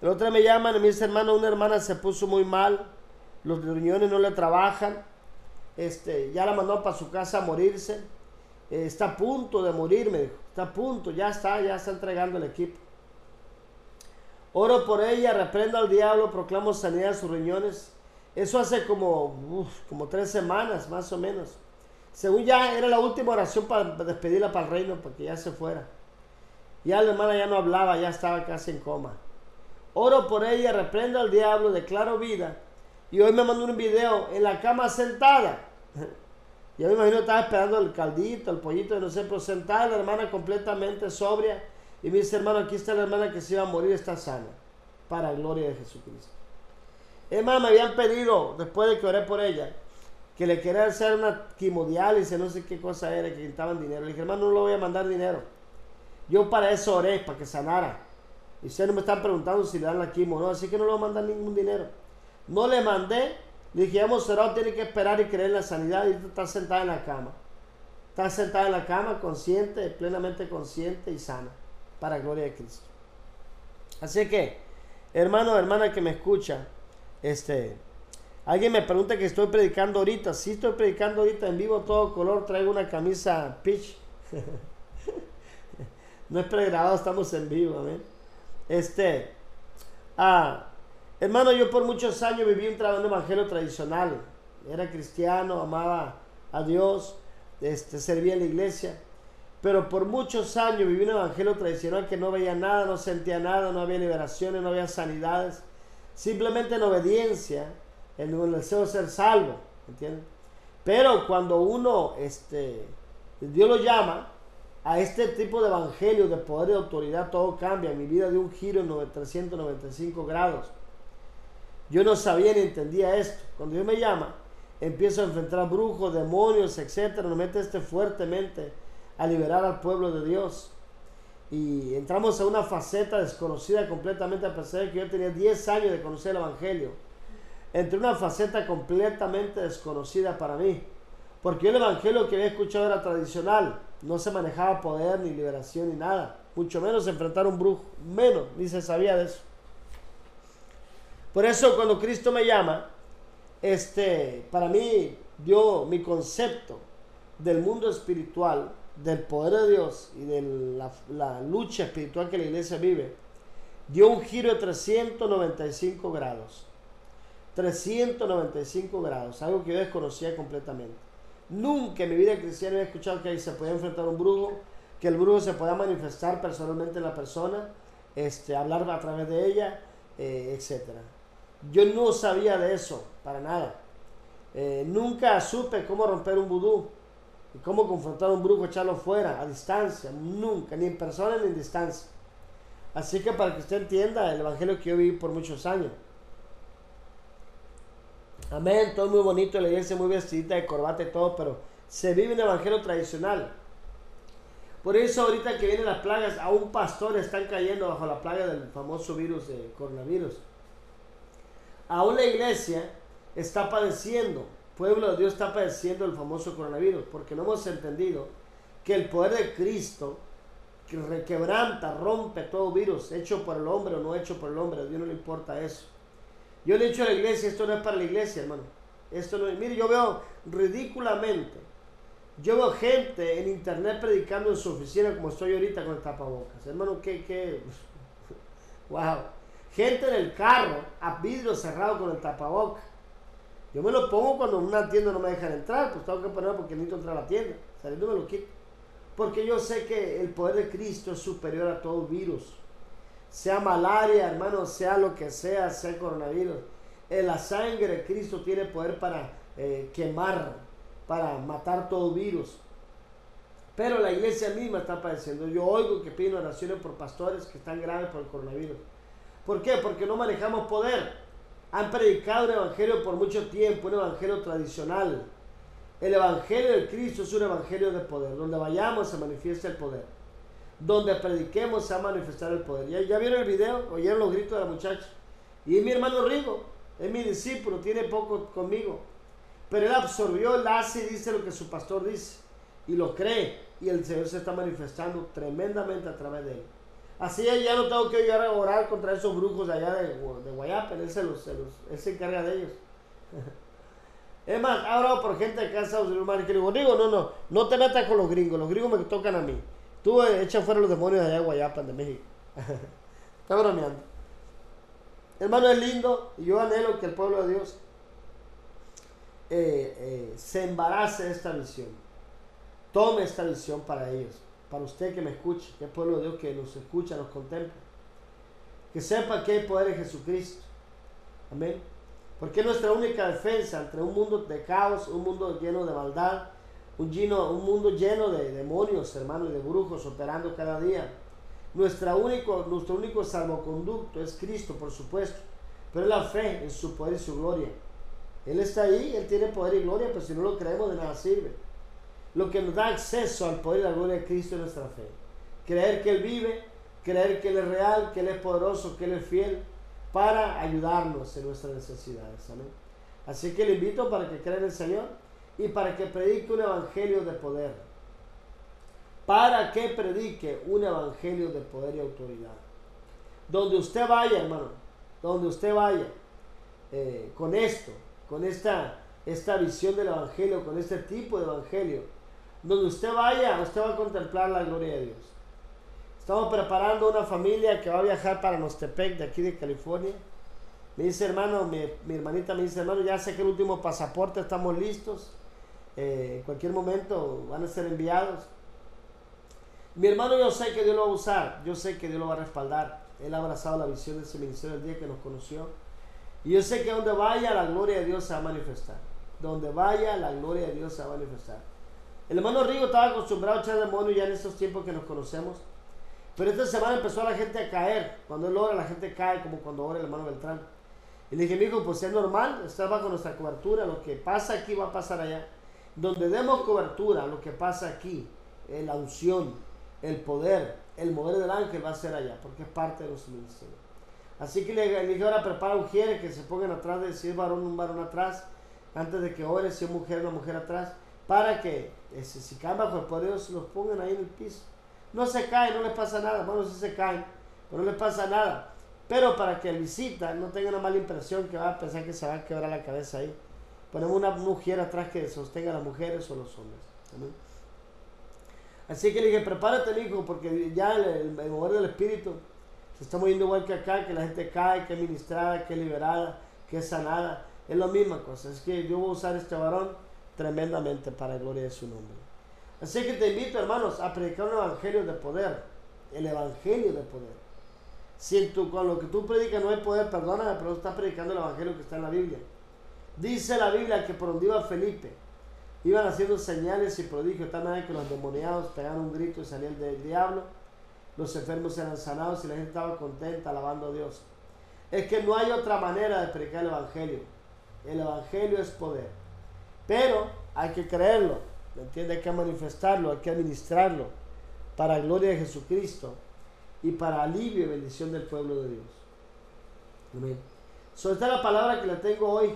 El otro me llaman y me dice, hermano, una hermana se puso muy mal. Los riñones no le trabajan. Este, ya la mandó para su casa a morirse. Eh, está a punto de morir, me dijo. Está a punto, ya está, ya está entregando el equipo. Oro por ella, reprendo al diablo, proclamo sanidad a sus riñones. Eso hace como, como tres semanas, más o menos. Según ya era la última oración para despedirla para el reino, para que ya se fuera. Ya la hermana ya no hablaba, ya estaba casi en coma. Oro por ella, reprendo al diablo, declaro vida. Y hoy me mandó un video en la cama sentada. Ya me imagino estaba esperando el caldito, el pollito, no sé, pero sentada la hermana completamente sobria y me dice, hermano, aquí está la hermana que se iba a morir, está sana. Para gloria de Jesucristo. Hermano, me habían pedido, después de que oré por ella, que le quería hacer una quimodiálisis, no sé qué cosa era, que quitaban dinero. Le dije, hermano, no le voy a mandar dinero. Yo para eso oré, para que sanara. Y ustedes no me están preguntando si le dan la quimo o no, así que no le voy a mandar ningún dinero. No le mandé, dije, orado, tiene que esperar y creer en la sanidad y está sentada en la cama. Está sentada en la cama, consciente, plenamente consciente y sana para gloria de Cristo. Así que, hermano, hermana que me escucha, este, alguien me pregunta que estoy predicando ahorita. Sí estoy predicando ahorita en vivo todo color, traigo una camisa pitch. no es pregrabado, estamos en vivo, amén. Este, ah, hermano, yo por muchos años viví un en evangelio tradicional. Era cristiano, amaba a Dios, este, servía en la iglesia. Pero por muchos años viví un evangelio tradicional que no veía nada, no sentía nada, no había liberaciones, no había sanidades. Simplemente en obediencia, en el deseo de ser salvo. Pero cuando uno, este, Dios lo llama a este tipo de evangelio de poder y autoridad, todo cambia. Mi vida dio un giro en 395 grados. Yo no sabía ni entendía esto. Cuando Dios me llama, empiezo a enfrentar brujos, demonios, etcétera. Me mete este fuertemente a liberar al pueblo de Dios. Y entramos a una faceta desconocida completamente, a pesar de que yo tenía 10 años de conocer el Evangelio. Entre una faceta completamente desconocida para mí. Porque el Evangelio que había escuchado era tradicional. No se manejaba poder, ni liberación, ni nada. Mucho menos enfrentar un brujo. Menos, ni se sabía de eso. Por eso cuando Cristo me llama, este, para mí, yo, mi concepto del mundo espiritual del poder de Dios y de la, lucha espiritual que la iglesia vive, dio un giro de 395 grados. 395 grados, algo que yo desconocía completamente. Nunca en mi vida cristiana he escuchado que se podía enfrentar un brujo, que el brujo se pueda manifestar personalmente en la persona, este, hablar a través de ella, eh, etc. Yo no sabía de eso, para nada. Eh, nunca supe cómo romper un vudú. ¿Y cómo confrontar a un brujo, echarlo fuera, a distancia? Nunca, ni en persona ni en distancia. Así que para que usted entienda el evangelio que yo viví por muchos años. Amén, todo muy bonito, la iglesia muy vestidita de corbata y todo, pero se vive un evangelio tradicional. Por eso ahorita que vienen las plagas, a un pastor están cayendo bajo la plaga del famoso virus de coronavirus. Aún la iglesia está padeciendo pueblo de Dios está padeciendo el famoso coronavirus, porque no hemos entendido que el poder de Cristo que requebranta, rompe todo virus, hecho por el hombre o no hecho por el hombre, a Dios no le importa eso. Yo le he dicho a la iglesia, esto no es para la iglesia, hermano. Esto no mire, yo veo ridículamente, yo veo gente en internet predicando en su oficina como estoy ahorita con el tapabocas. Hermano, qué, qué, wow. Gente en el carro, a vidrio cerrado con el tapabocas. Yo me lo pongo cuando en una tienda no me dejan entrar, pues tengo que ponerlo porque necesito entrar a la tienda. Saliendo me lo quito. Porque yo sé que el poder de Cristo es superior a todo virus. Sea malaria, hermano, sea lo que sea, sea coronavirus. En la sangre de Cristo tiene poder para eh, quemar, para matar todo virus. Pero la iglesia misma está padeciendo. Yo oigo que piden oraciones por pastores que están graves por el coronavirus. ¿Por qué? Porque no manejamos poder han predicado un evangelio por mucho tiempo, un evangelio tradicional. El evangelio de Cristo es un evangelio de poder. Donde vayamos se manifiesta el poder. donde prediquemos se va a manifestar el poder. ¿Ya, ya vieron el video? ¿Oyeron los gritos de la muchacha? Y es mi hermano Rigo, es mi discípulo, tiene poco conmigo. Pero él absorbió, él hace y dice lo que su pastor dice. Y lo cree. Y el Señor se está manifestando tremendamente a través de él. Así ya no tengo que a orar contra esos brujos de allá de, de Guayapa. Él se, encarga de ellos. Es más, ha orado por gente de casa de Unidos le digo, no, no, no te metas con los gringos, los gringos me tocan a mí. Tú eh, echa fuera los demonios de allá de Guayapa, de México. Está bromeando. Hermano, es lindo y yo anhelo que el pueblo de Dios eh, eh, se embarace de esta visión. Tome esta visión para ellos, para usted que me escuche, que es pueblo de Dios que nos escucha, nos contempla. Que sepa que hay poder en Jesucristo. Amén. Porque es nuestra única defensa entre un mundo de caos, un mundo lleno de maldad, un mundo lleno de demonios, hermanos, y de brujos operando cada día. Nuestra único, nuestro único salvoconducto es Cristo, por supuesto, pero es la fe en su poder y su gloria. Él está ahí, Él tiene poder y gloria, pero si no lo creemos de nada sirve. Lo que nos da acceso al poder y la gloria de Cristo es nuestra fe. Creer que Él vive, creer que Él es real, que Él es poderoso, que Él es fiel, para ayudarnos en nuestras necesidades. Así que le invito para que crea en el Señor y para que predique un evangelio de poder. Para que predique un evangelio de poder y autoridad. Donde usted vaya, hermano, donde usted vaya eh, con esto, con esta, esta visión del evangelio, con este tipo de evangelio, donde usted vaya, usted va a contemplar la gloria de Dios. Estamos preparando una familia que va a viajar para Nostepec, de aquí de California. Me dice, hermano, mi, hermanita me dice, hermano, ya sé que el último pasaporte estamos listos. Eh, en cualquier momento van a ser enviados. Mi hermano, yo sé que Dios lo va a usar. Yo sé que Dios lo va a respaldar. Él ha abrazado la visión de ese ministerio el día que nos conoció. Y yo sé que donde vaya, la gloria de Dios se va a manifestar. Donde vaya, la gloria de Dios se va a manifestar. El hermano Rigo estaba acostumbrado a echar demonios ya en estos tiempos que nos conocemos. Pero esta semana empezó la gente a caer. Cuando él ora, la gente cae, como cuando ora el hermano Beltrán. Y le dije, mijo, pues es normal, está bajo nuestra cobertura. Lo que pasa aquí va a pasar allá. Donde demos cobertura, lo que pasa aquí, eh, la unción, el poder, el mover del ángel va a ser allá, porque es parte de nuestro ministerio. Así que le, dije, ahora prepara ujieres que se pongan atrás de si es varón, un varón atrás, antes de que ore, si es mujer, una mujer atrás, para que eh, si caen bajo el poder de Dios, los pongan ahí en el piso. No se caen, no les pasa nada. Bueno, sí se caen, pero no les pasa nada. Pero para que el visita no tenga una mala impresión que va a pensar que se va a quebrar la cabeza ahí. Ponemos una mujer atrás que sostenga a las mujeres o los hombres. Así que le dije, prepárate, hijo, porque ya el- el mover del espíritu se está moviendo igual que acá, que la gente cae, que es ministrada, que es liberada, que es sanada. Es la misma cosa. Es que yo voy a usar este varón tremendamente para la gloria de su nombre. Así que te invito, hermanos, a predicar un evangelio de poder. El evangelio de poder. Si en tu- con lo que tú predicas no hay poder, perdóname, pero estás predicando el evangelio que está en la Biblia. Dice la Biblia que por donde iba Felipe, iban haciendo señales y prodigios, de tal manera que los demoniados pegaron un grito y salía el del diablo, los enfermos eran sanados y la gente estaba contenta alabando a Dios. Es que no hay otra manera de predicar el evangelio. El evangelio es poder. Pero hay que creerlo, ¿me entiende? Hay que manifestarlo, hay que administrarlo para la gloria de Jesucristo y para alivio y bendición del pueblo de Dios. Amén. So, esta es la palabra que le tengo hoy.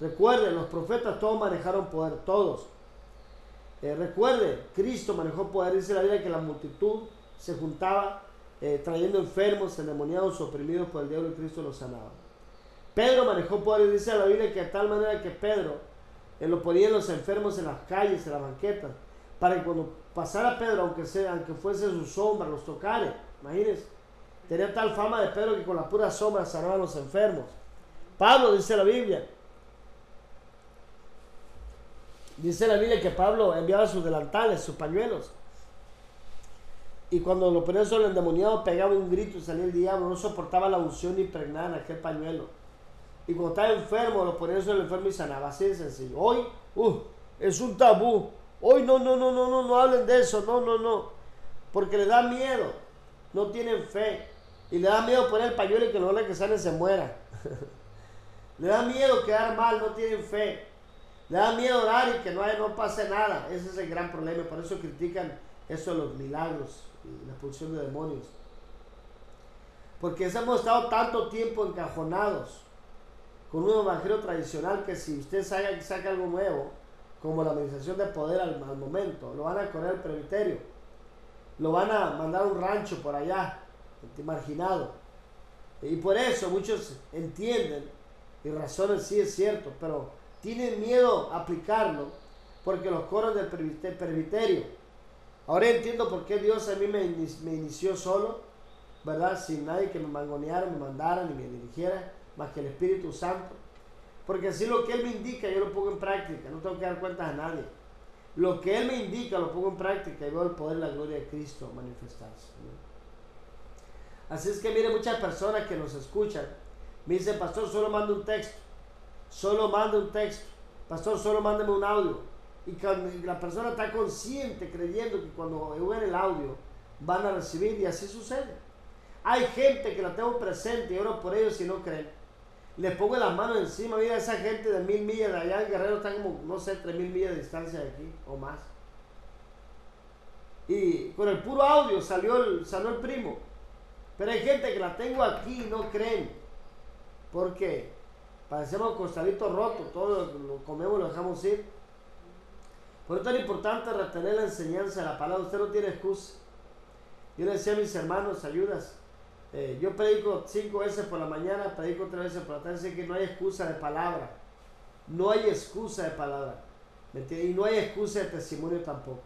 Recuerden, los profetas todos manejaron poder, todos. Eh, recuerde, Cristo manejó poder. Dice la Biblia que la multitud se juntaba eh, trayendo enfermos, endemoniados, oprimidos por el diablo y Cristo los sanaba. Pedro manejó poder dice la Biblia que de tal manera que Pedro eh, lo ponían los enfermos en las calles, en las banquetas, para que cuando pasara Pedro, aunque, sea, aunque fuese su sombra, los tocare. Imagínense, tenía tal fama de Pedro que con la pura sombra sanaba a los enfermos. Pablo dice la Biblia. Dice la Biblia que Pablo enviaba sus delantales, sus pañuelos. Y cuando lo ponía sobre el endemoniado pegaba un grito y salía el diablo. No soportaba la unción impregnada en aquel pañuelo. Y cuando estaba enfermo, lo ponía sobre el enfermo y sanaba. Así de sencillo. Hoy, uh, es un tabú. Hoy no, no, no, no, no, no hablen de eso. No, no, no. Porque le da miedo. No tienen fe. Y le da miedo poner el pañuelo y que lo que sale se muera. le da miedo quedar mal, no tienen fe. Le da miedo orar y que no, haya- no pase nada. Ese es el gran problema. Por eso critican eso de los milagros y la expulsión de demonios. Porque hemos estado tanto tiempo encajonados con un evangelio tradicional que si usted saca, saca algo nuevo, como la administración de poder al, momento, lo van a correr al presbiterio, lo van a mandar a un rancho por allá, marginado. Y por eso muchos entienden y razonan, sí es cierto, pero tienen miedo a aplicarlo porque los coros del presbiterio. Ahora entiendo por qué Dios a mí me, me inició solo, ¿verdad? Sin nadie que me mangoneara, me mandara ni me dirigiera, más que el Espíritu Santo. Porque así lo que Él me indica yo lo pongo en práctica, no tengo que dar cuentas a nadie. Lo que Él me indica lo pongo en práctica y veo el poder y la gloria de Cristo manifestarse. Así es que mire, muchas personas que nos escuchan me dicen, pastor, solo manda un texto, solo manda un texto, pastor, solo mándeme un audio. Y la persona está consciente, creyendo que cuando oigan el audio van a recibir y así sucede. Hay gente que la tengo presente y oro por ellos si no creen. Les pongo las manos encima, mira, esa gente de mil millas de allá en Guerrero está como, no sé, tres mil millas de distancia de aquí o más. Y con el puro audio salió el, salió el primo. Pero hay gente que la tengo aquí y no creen. Porque parecemos costaditos rotos, todo lo, comemos lo dejamos ir. Por eso es tan importante retener la enseñanza de la palabra. Usted no tiene excusa. Yo le decía a mis hermanos, ayudas. Eh, yo predico cinco veces por la mañana, predico tres veces por la tarde. Que no hay excusa de palabra. No hay excusa de palabra. Y no hay excusa de testimonio tampoco.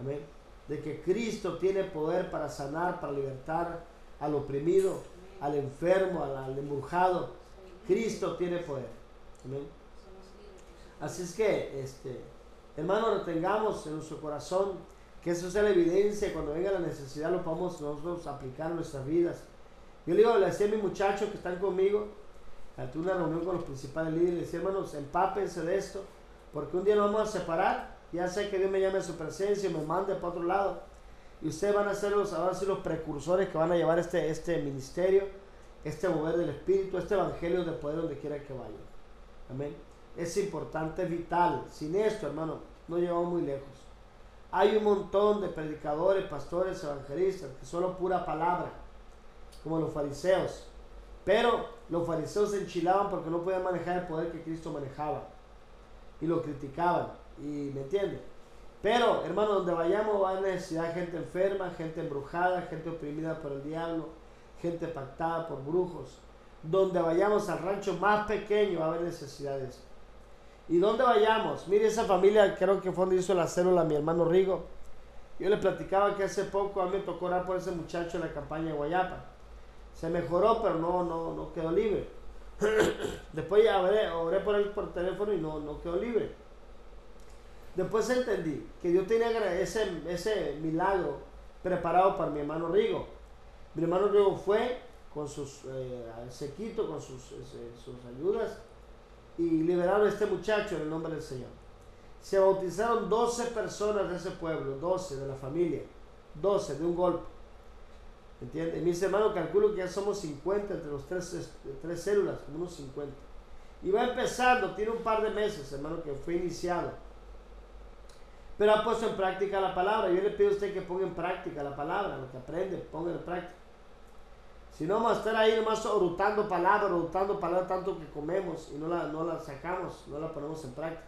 Amén. De que Cristo tiene poder para sanar, para libertar, al oprimido, al enfermo, al, embrujado. Cristo tiene poder. Así es que, este, hermano, retengamos en nuestro corazón que eso sea la evidencia cuando venga la necesidad lo podamos nosotros aplicar en nuestras vidas. Yo le digo, le decía a mis muchachos que están conmigo, tuve una reunión con los principales líderes, le decía, hermanos, empápense de esto, porque un día nos vamos a separar, ya sé que Dios me llame a su presencia y me mande para otro lado, y ustedes van a ser los, ahora sí los precursores que van a llevar este, este ministerio, este mover del Espíritu, este evangelio de poder donde quiera que vayan. Amén. Es importante, es vital. Sin esto, hermano, no llevamos muy lejos. Hay un montón de predicadores, pastores, evangelistas, que solo pura palabra, como los fariseos. Pero los fariseos se enchilaban porque no podían manejar el poder que Cristo manejaba. Y lo criticaban. Y me entienden pero, hermano, donde vayamos va a necesidad gente enferma, gente embrujada, gente oprimida por el diablo, gente pactada por brujos. Donde vayamos al rancho más pequeño va a haber necesidades. Y donde vayamos, mire esa familia, creo que fue donde hizo la célula mi hermano Rigo. Yo le platicaba que hace poco a mí me tocó orar por ese muchacho en la campaña de Guayapa. Se mejoró, pero no, no, no quedó libre. Después ya oré, oré por él por teléfono y no, no quedó libre. Después entendí que Dios tenía ese, ese milagro preparado para mi hermano Rigo. Mi hermano Rigo fue con sus eh, sequito, con sus, sus ayudas y liberaron a este muchacho en el nombre del Señor. Se bautizaron 12 personas de ese pueblo, 12 de la familia, 12 de un golpe. ¿Entiendes? Mis hermanos calculo que ya somos 50 entre los tres, tres células, unos 50. Y va empezando, tiene un par de meses, hermano, que fue iniciado pero ha puesto en práctica la palabra. Yo le pido a usted que ponga en práctica la palabra, lo que aprende, ponga en práctica. Si no vamos a estar ahí nomás orutando palabras, orutando palabras tanto que comemos y no la, no la sacamos, no la ponemos en práctica.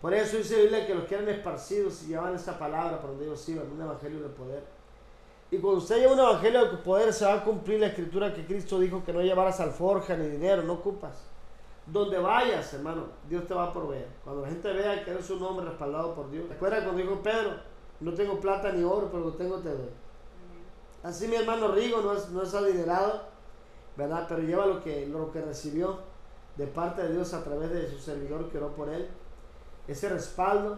Por eso dice Biblia que los que eran esparcidos y llevan esta palabra para donde ellos iban, un evangelio de poder. Y cuando usted lleva un evangelio de poder, se va a cumplir la escritura que Cristo dijo que no llevaras alforja ni dinero, no ocupas. Donde vayas, hermano, Dios te va a proveer. Cuando la gente vea que eres un hombre respaldado por Dios. Recuerda cuando dijo Pedro, no tengo plata ni oro, pero lo tengo te doy. Así mi hermano Rigo no es, no es adinerado, ¿verdad? Pero lleva lo que, lo que recibió de parte de Dios a través de su servidor que oró por él. Ese respaldo,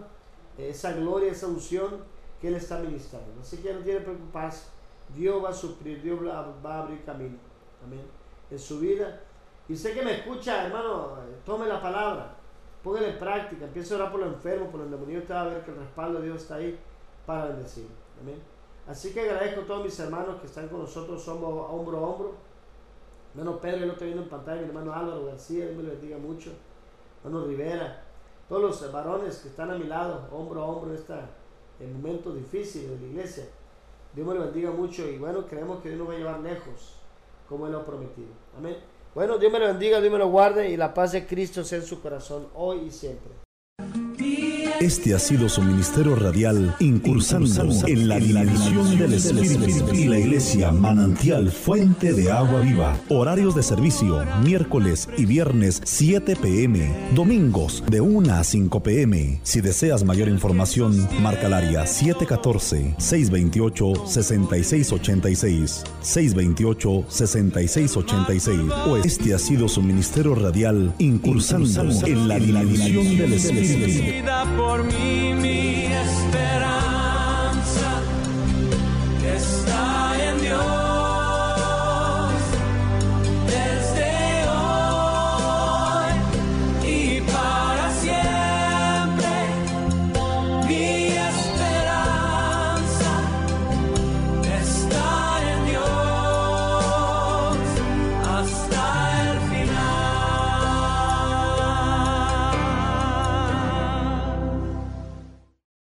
esa gloria, esa unción que él está ministrando. Así que no tiene preocuparse. Dios va a suplir, Dios va a abrir camino. Amén. En su vida y sé que me escucha, hermano, tome la palabra, póngale en práctica, empiece a orar por los enfermos, por los demonios, usted va a ver que el respaldo de Dios está ahí para bendecir. Amén. Así que agradezco a todos mis hermanos que están con nosotros, somos hombro a hombro. Hermano Pedro, lo estoy viendo en pantalla, mi hermano Álvaro García, Dios me lo bendiga mucho. Hermano Rivera, todos los varones que están a mi lado, hombro a hombro en este momento difícil de la iglesia. Dios me lo bendiga mucho y bueno, creemos que Dios nos va a llevar lejos, como Él lo ha prometido. Amén. Bueno, Dios me lo bendiga, Dios me lo guarde y la paz de Cristo sea en su corazón hoy y siempre. Este ha sido su ministerio radial Incursando en la dimensión del Espíritu y la Iglesia Manantial Fuente de Agua Viva. Horarios de servicio miércoles y viernes 7 pm, domingos de 1 a 5 pm. Si deseas mayor información, marca el área 714-628-6686, 628-6686 o este ha sido su ministerio radial Incursando en la dimensión del Espíritu. Por mí mi esperanza.